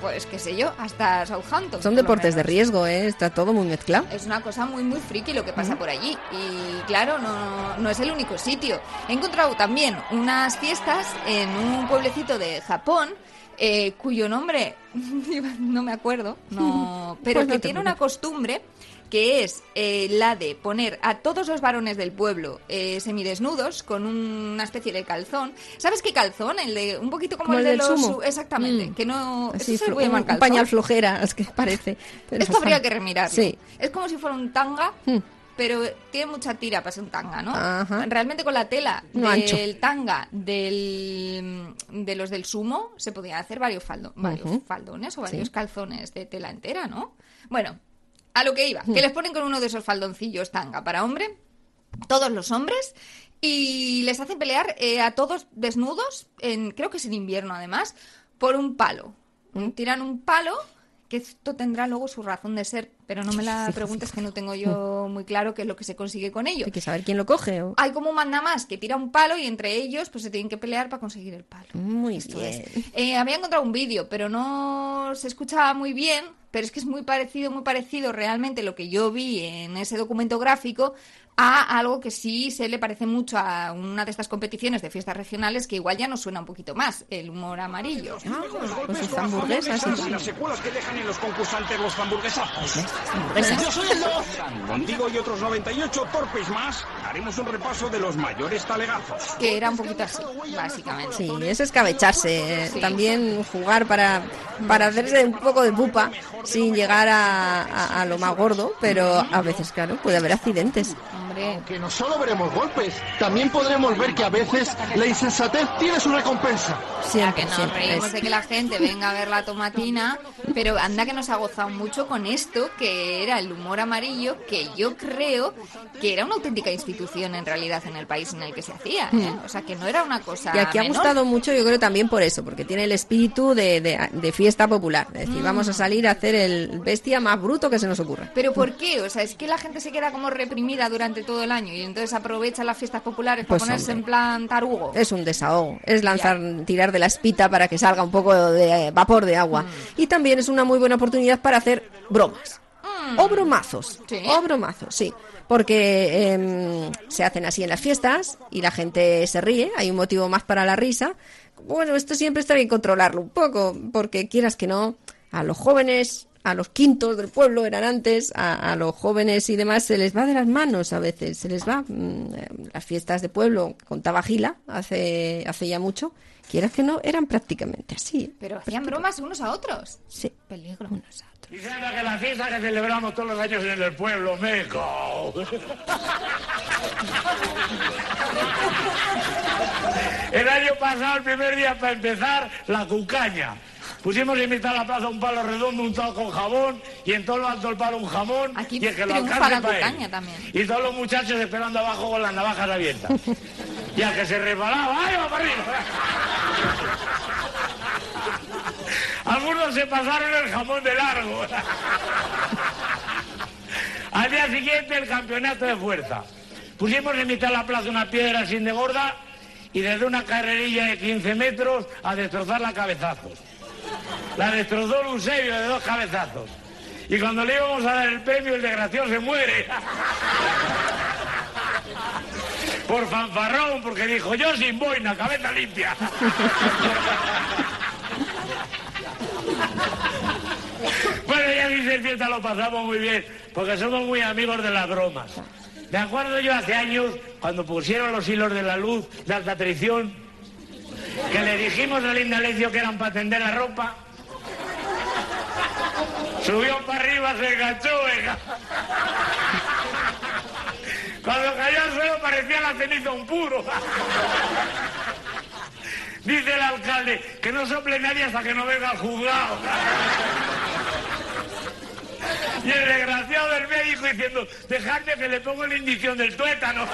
pues qué sé yo, hasta Southampton. Son deportes de riesgo, ¿eh? Está todo muy mezclado. Es una cosa muy, muy friki lo que pasa por allí. Y claro, no, no es el único sitio. He encontrado también unas fiestas en un pueblecito de Japón. eh, cuyo nombre no me acuerdo, no, pero Pues no que tiene una costumbre que es eh, la de poner a todos los varones del pueblo eh, semidesnudos con una especie de calzón. ¿Sabes qué calzón? El de un poquito como, Como el el de los sumo. exactamente, Mm. que no Así, eso se flo- puede llamar un pañal flojera, es que parece. Pero Esto habría que remirarlo. Sí. Es como si fuera un tanga, Mm. Pero tiene mucha tira para ser un tanga, ¿no? Ajá. Realmente con la tela No ancho. del tanga del, de los del sumo se podían hacer varios, faldo- varios Ujú. faldones o varios Sí. calzones de tela entera, ¿no? Bueno, a lo que iba, que les ponen con uno de esos faldoncillos tanga para hombre, todos los hombres, y les hacen pelear eh, a todos desnudos, en, creo que es en invierno además, por un palo. Un- Tiran un palo, que esto tendrá luego su razón de ser, pero no me la preguntes que no tengo yo muy claro qué es lo que se consigue con ello. Hay que saber quién lo coge. o- Hay como un mandamás que tira un palo y entre ellos pues se tienen que pelear para conseguir el palo. Muy Esto bien. es. Eh, había encontrado un vídeo, pero no se escuchaba muy bien. Pero es que es muy parecido, muy parecido realmente lo que yo vi en ese documento gráfico a algo que sí se le parece mucho a una de estas competiciones de fiestas regionales que igual ya nos suena un poquito más, el humor amarillo. Pues sus hamburguesas y las secuelas que dejan en los concursantes los hamburguesazos. hamburguesas. Yo soy el dos. Contigo y otros 98 torpes más, haremos un repaso de los mayores talegazos. Que era un poquito así, básicamente. Sí, es escabecharse. eh, Sí. También jugar para, para hacerse un poco de pupa sin llegar a, a- a lo más gordo, pero a veces, claro, puede haber accidentes. Hombre, Que no solo veremos golpes, también podremos ver que a veces la insensatez tiene su recompensa. Siempre, que nos siempre. reímos de que la gente venga a ver la tomatina, pero anda que nos ha gozado mucho con esto, que era el humor amarillo, que yo creo que era una auténtica institución en realidad en el país en el que se hacía, ¿eh? Mm. O sea, que no era una cosa Y aquí ha menor. gustado mucho, yo creo también por eso, porque tiene el espíritu de, de- de fiesta popular. Es decir, Mm. vamos a salir a hacer el bestia más bruto que se nos ocurra. ¿Pero por qué? O sea, es que la gente se queda como reprimida durante todo el año y entonces aprovecha las fiestas populares para Pues, ponerse hombre. en plan tarugo. Es un desahogo, es lanzar, tirar de la espita para que salga un poco de vapor de agua. Mm. Y también es una muy buena oportunidad para hacer bromas. O bromazos. Mm. Sí. O bromazos, sí. Porque em, se hacen así en las fiestas y la gente se ríe, hay un motivo más para la risa. Bueno, esto siempre está bien controlarlo un poco, porque quieras que no, a los jóvenes, a los quintos del pueblo eran antes, a, a los jóvenes y demás se les va de las manos a veces, se les va. mm, eh, Las fiestas de pueblo, contaba Gila hace, hace ya mucho, quieras que no, eran prácticamente así. Pero hacían bromas unos a otros. Sí. Peligro. Y sabe que la fiesta que celebramos todos los años en el pueblo, meco. El año pasado, el primer día para empezar, la cucaña. Pusimos en mitad de la plaza un palo redondo untado con jabón y en todo lo alto del palo un jamón Aquí y el que lo alcance la para él. también. Y todos los muchachos esperando abajo con las navajas abiertas. y al que se resbalaba, ¡ay, va para arriba! Algunos se pasaron el jamón de largo. Al día siguiente el campeonato de fuerza. Pusimos en mitad de la plaza una piedra sin de gorda y desde una carrerilla de 15 metros a destrozarla a cabezazos. La destrozó Eusebio de dos cabezazos. Y cuando le íbamos a dar el premio, el desgraciado se muere. Por fanfarrón, porque dijo, yo sin boina, cabeza limpia. Bueno, ya dice fiesta lo pasamos muy bien, porque somos muy amigos de las bromas. Me acuerdo yo hace años, cuando pusieron los hilos de la luz de alta traición, que le dijimos al Indalecio que eran para tender la ropa. Subió para arriba, se enganchó, venga. Cuando cayó al suelo parecía la ceniza un puro. Dice el alcalde que no sople nadie hasta que no venga el juzgado. Y el desgraciado del médico diciendo, dejadme que le pongo la indición del tuétano.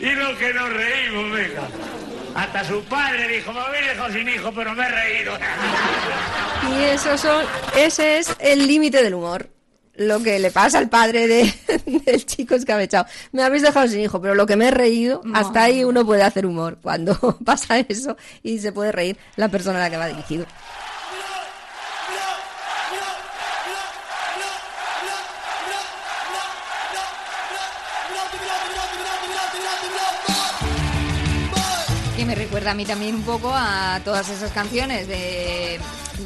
Y lo que nos reímos, venga. Hasta su padre dijo, me habéis dejado sin hijo, pero me he reído. Y eso son, ese es el límite del humor. Lo que le pasa al padre de- del chico escabechado. Me habéis dejado sin hijo, pero lo que me he reído, hasta ahí uno puede hacer humor. Cuando pasa eso y se puede reír la persona a la que va dirigido. A mí también un poco a todas esas canciones de,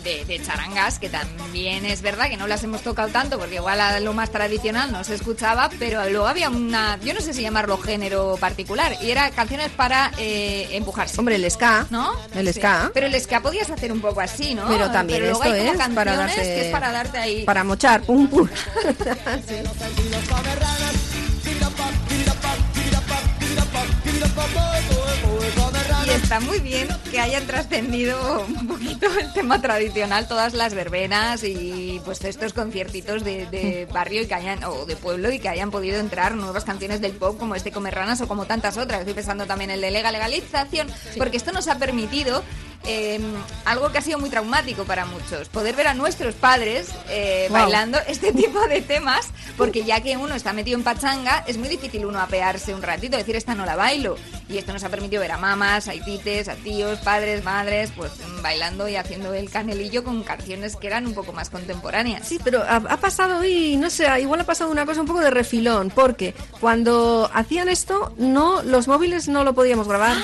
de, de charangas, que también es verdad que no las hemos tocado tanto, porque igual a lo más tradicional no se escuchaba, pero luego había una, yo no sé si llamarlo género particular, y era canciones para eh, empujarse. Hombre, el ska. ¿No? El Sí. ska. Pero el ska podías hacer un poco así, ¿no? Pero también luego esto hay como es para darse- que es para darte ahí. Para mochar, pum, pum. Está muy bien que hayan trascendido un poquito el tema tradicional, todas las verbenas y pues estos conciertitos de, de barrio y que hayan, o de pueblo y que hayan podido entrar nuevas canciones del pop como este Comer Ranas o como tantas otras. Estoy pensando también en el de legal legalización, porque esto nos ha permitido eh, algo que ha sido muy traumático para muchos, poder ver a nuestros padres eh, Wow. bailando este tipo de temas, porque ya que uno está metido en pachanga, es muy difícil uno apearse un ratito, decir esta no la bailo. Y esto nos ha permitido ver a mamás, a tites, a tíos, padres, madres, pues bailando y haciendo el canelillo con canciones que eran un poco más contemporáneas. Sí, pero ha, ha pasado y no sé, igual ha pasado una cosa un poco de refilón, porque cuando hacían esto, no, los móviles no lo podíamos grabar.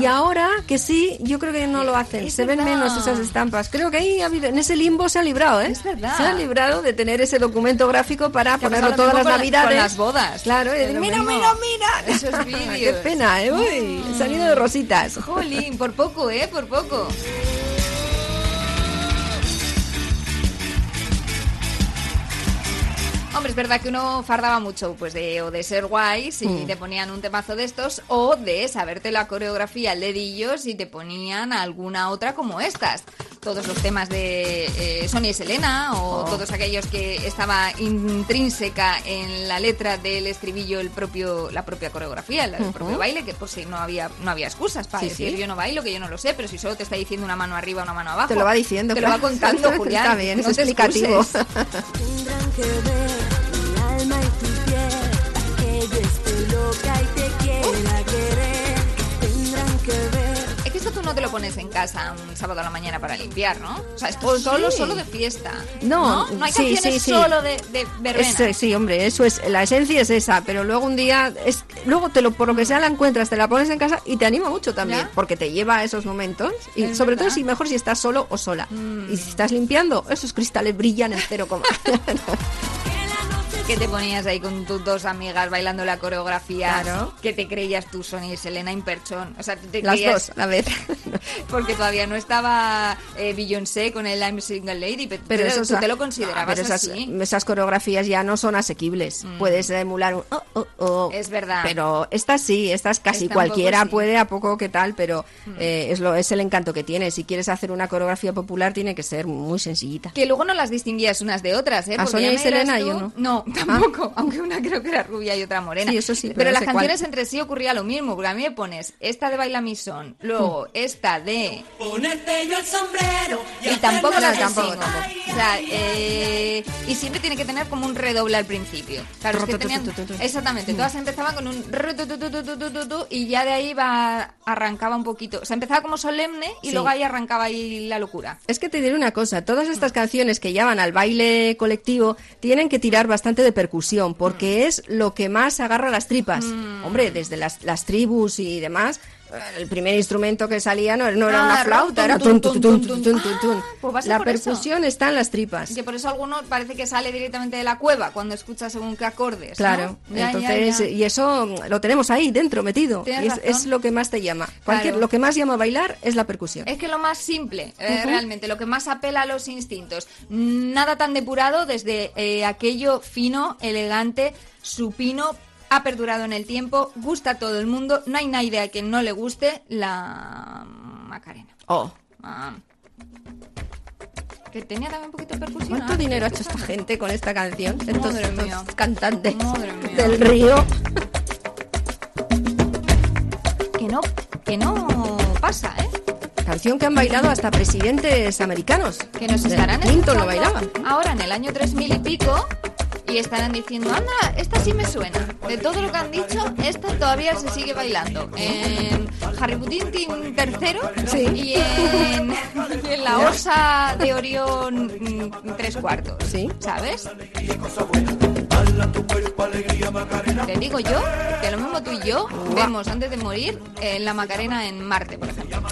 Y ahora que sí, yo creo que no lo hacen. Es se ven menos esas estampas. Creo que ahí ha habido, en ese limbo se ha librado, ¿eh? Es verdad. Se ha librado de tener ese documento gráfico para Que ponerlo todas las navidades. con las bodas. Claro, decir, lo mira, mira, mira. Esos Qué vídeos. pena, ¿eh? Uy, se han ido de rositas. Jolín, por poco, ¿eh? Por poco. Hombre, es verdad que uno fardaba mucho, pues de, o de ser guay si Mm. te ponían un temazo de estos, o de saberte la coreografía al dedillo si te ponían alguna otra como estas. Todos los temas de eh, Sonia y Selena, o Oh. todos aquellos que estaba intrínseca en la letra del estribillo el propio, la propia coreografía, el, propio baile, que por si no había, no había excusas para Sí, decir sí. yo no bailo, que yo no lo sé, pero si solo te está diciendo una mano arriba, una mano abajo. Te lo va diciendo, Te lo va contando, Julián. Está bien, es no explicativo. alma y tu que yo esté loca y te quiera querer. Tendrán que ver. Esto tú no te lo pones en casa un sábado a la mañana para limpiar, ¿no? O sea, Oh, es solo, sí. solo de fiesta. No, No, hay sí, canciones sí, solo de, de verbena. Es- sí, hombre, eso es, la esencia es esa, pero luego un día, es, luego te lo, por lo que sea la encuentras, te la pones en casa y te anima mucho también, Ya. porque te lleva a esos momentos, y Es sobre todo verdad. si mejor si estás solo o sola. Mm. Y si estás limpiando, esos cristales brillan en cero coma. que te ponías ahí con tus dos amigas bailando la coreografía Claro. que te creías tú, Sonia y Selena Imperchon. O sea, te Las creías- dos a la vez. Porque todavía no estaba eh, Beyoncé con el I'm Single Lady, pe- pero, eso tú te lo considerabas Ah, pero esas, así. esas coreografías ya no son asequibles. Mm. Puedes emular un oh, oh, oh. Es verdad. Pero estas sí, estas casi poco cualquiera sí. puede a poco que tal, pero Mm. eh, es lo es el encanto que tiene. Si quieres hacer una coreografía popular tiene que ser muy sencillita. Que luego no las distinguías unas de otras, ¿eh? ¿A Porque Sonia y Selena? Yo no. No, tampoco. Aunque una creo que era rubia y otra morena. Sí, eso sí, pero Pero, las cuál. canciones entre sí ocurría lo mismo. Porque a mí me pones esta de Baila mi son, luego esta de... Yo sombrero. Y, tampoco, no, tampoco, y siempre tiene que tener como un redoble al principio. Es que. Exactamente, todas empezaban con un... Y ya de ahí va, arrancaba un poquito. O sea, empezaba como solemne y luego ahí arrancaba ahí la locura. Es que te diré una cosa, todas estas canciones que llaman al baile colectivo tienen que tirar bastante de percusión porque es lo que más agarra las tripas. Hombre, desde las tribus y demás, el primer instrumento que salía no, no era una flauta, era tun, tun, tun, tun, pues La eso. percusión está en las tripas. Que por eso alguno parece que sale directamente de la cueva cuando escucha según qué acordes. Claro, ya, entonces, ya. y eso lo tenemos ahí dentro metido. Y es, lo que más te llama. Cualquier, Claro. Lo que más llama a bailar es la percusión. Es que lo más simple, eh, realmente, lo que más apela a los instintos. Nada tan depurado desde eh, aquello fino, elegante, supino, ha perdurado en el tiempo, gusta a todo el mundo, no hay nadie a quien no le guste la Macarena. Oh, Ah. Que tenía también un poquito de percusión. ¿cuánto ah, dinero ha hecho esta gente con esta canción? Estos, estos cantantes del río. Que no, que no pasa, ¿eh? Canción que han bailado hasta presidentes americanos. Que nos estarán Clinton lo bailaba. ahora en el año 3000 y pico y estarán diciendo, anda, esta sí me suena. De todo lo que han dicho, esta todavía se sigue bailando. En Harry Tintin III y, en, y en la osa de Orión mm, tres cuartos. Sí. ¿Sabes? Te digo yo que lo mismo tú y yo vemos antes de morir eh, la Macarena en Marte, por ejemplo.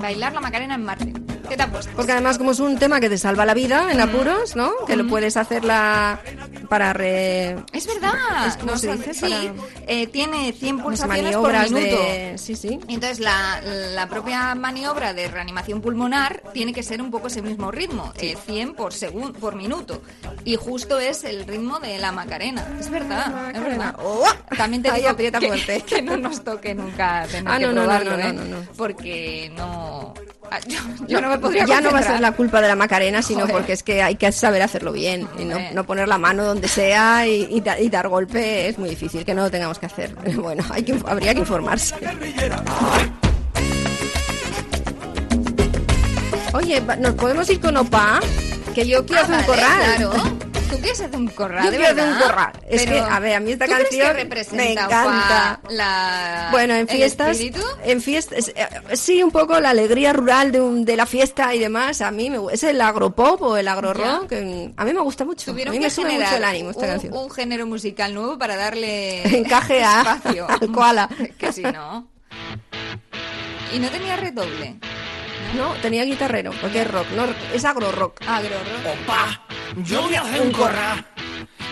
Bailar la Macarena en Marte. ¿Qué te apuestas? Porque además como es un tema que te salva la vida en apuros, ¿no? Que lo puedes hacerla para re... Es verdad. Es como no se dice, sí, para- eh, tiene 100 Las pulsaciones por minuto. de... Sí, sí. Entonces la, la propia maniobra de reanimación pulmonar tiene que ser un poco ese mismo ritmo, eh, 100 por segun- por minuto. Y justo es el ritmo de la Macarena. Es verdad, es verdad. También te digo aprieta que, fuerte. que no nos toque nunca tener Ah, que no, no, no, probarlo, no, ¿eh? no, no. Porque no... ah, Yo, yo no me podría ya no va a ser concentrar. la culpa de la Macarena, sino Joder. porque es que hay que saber hacerlo bien y no poner la mano donde sea y, y da- y dar golpe es muy difícil, que no lo tengamos que hacer. Bueno, hay que, habría que informarse. Oye, ¿nos podemos ir con Opa? Que yo quiero Ah, hacer un vale, corral. Claro. ¿Tú quieres hacer un corral? Yo de quiero hacer un verdad? corral. Es Pero, que, a ver, a mí esta ¿tú crees canción que representa, me Opa, encanta. la, Bueno, en el fiestas, espíritu? en fiestas, eh, sí, un poco la alegría rural de, un- de la fiesta y demás. A mí me, es el agropop o el agro rock. que A mí me gusta mucho. A mí que me sube mucho el ánimo esta un, canción. un género musical nuevo para darle Encaje a- espacio. al koala. Que si no. Y no tenía redoble. No, tenía guitarrero, porque es rock, no, es agro rock. Agro rock. Opa, yo hacer un corral.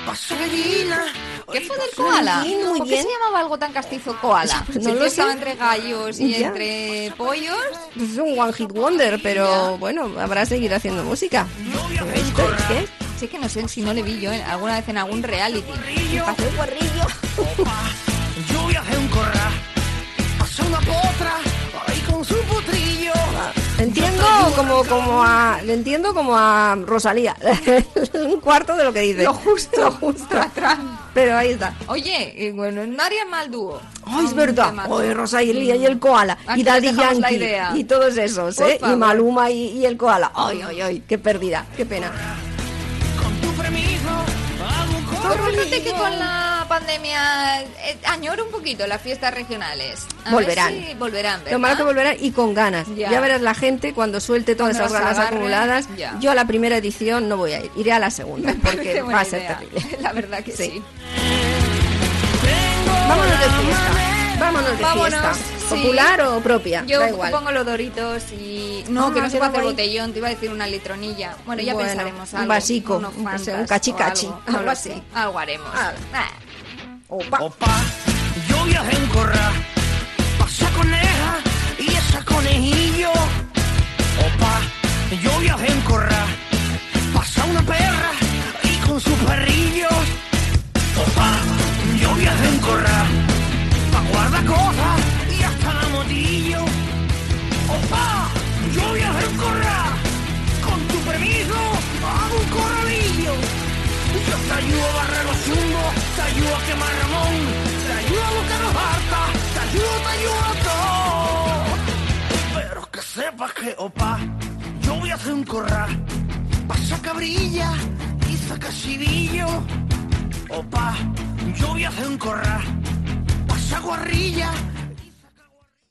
Paso gallina. ¿Qué fue del koala? Muy bien, muy ¿Por qué bien. se llamaba algo tan castizo koala? Pues no lo estaba entre gallos y Ya. entre pollos. Pues es un one hit wonder, pero bueno, habrá seguir haciendo música. ¿Esto es qué? Sí que no sé si no le vi yo en- alguna vez en algún reality. Pasé un guarrillo. como, como a, le entiendo como a Rosalía. un cuarto de lo que dice. Lo justo. Lo justo. Atrás. Pero ahí está. Oye, y bueno, no haría mal dúo. Ay, es verdad. Oye, Rosalía y el koala. Aquí y Daddy Yankee. Y todos esos, ¿eh? Y. Maluma y, y el koala. Ay, ay, ay. Qué pérdida. Qué pena. Tú fíjate que con la pandemia eh, añoro un poquito las fiestas regionales. A Volverán. ver si volverán, Lo malo que ¿verdad? volverán y con ganas. Ya. Ya, verás la gente cuando suelte todas Cuando esas ganas acumuladas. ya. Yo a la primera edición no voy a ir. Iré a la segunda porque va a ser idea. terrible. La verdad que sí. Vámonos de fiesta. Vámonos de Vámonos, fiesta. sí. ¿Popular o propia? Yo da igual. pongo los doritos y... No, Ah, que no se qué puede hacer guay. botellón, te iba a decir una litronilla. Bueno, ya Bueno, pensaremos un algo. vasico, un- un Fantas cachicachi, algo, algo así. Algo haremos. Ah. Ah. Opa, yo viajé en corral, pasa coneja y esa conejillo. Opa, yo viajé en corral, pasa una perra y con sus perrillos. Opa, yo viajé en corral, pa' guardar cosas y hasta la motillo. Opa, yo viajé en corral, con tu permiso hago un corralillo. Yo te ayudo a barrer los chungos, te ayudo a quemar ramón, te ayudo a buscar los te ayudo, te ayudo a todo. Pero que sepas que, opa, yo voy a hacer un corral, pasa cabrilla y saca chivillo. Opa, yo voy a hacer un corral, pasa guarrillo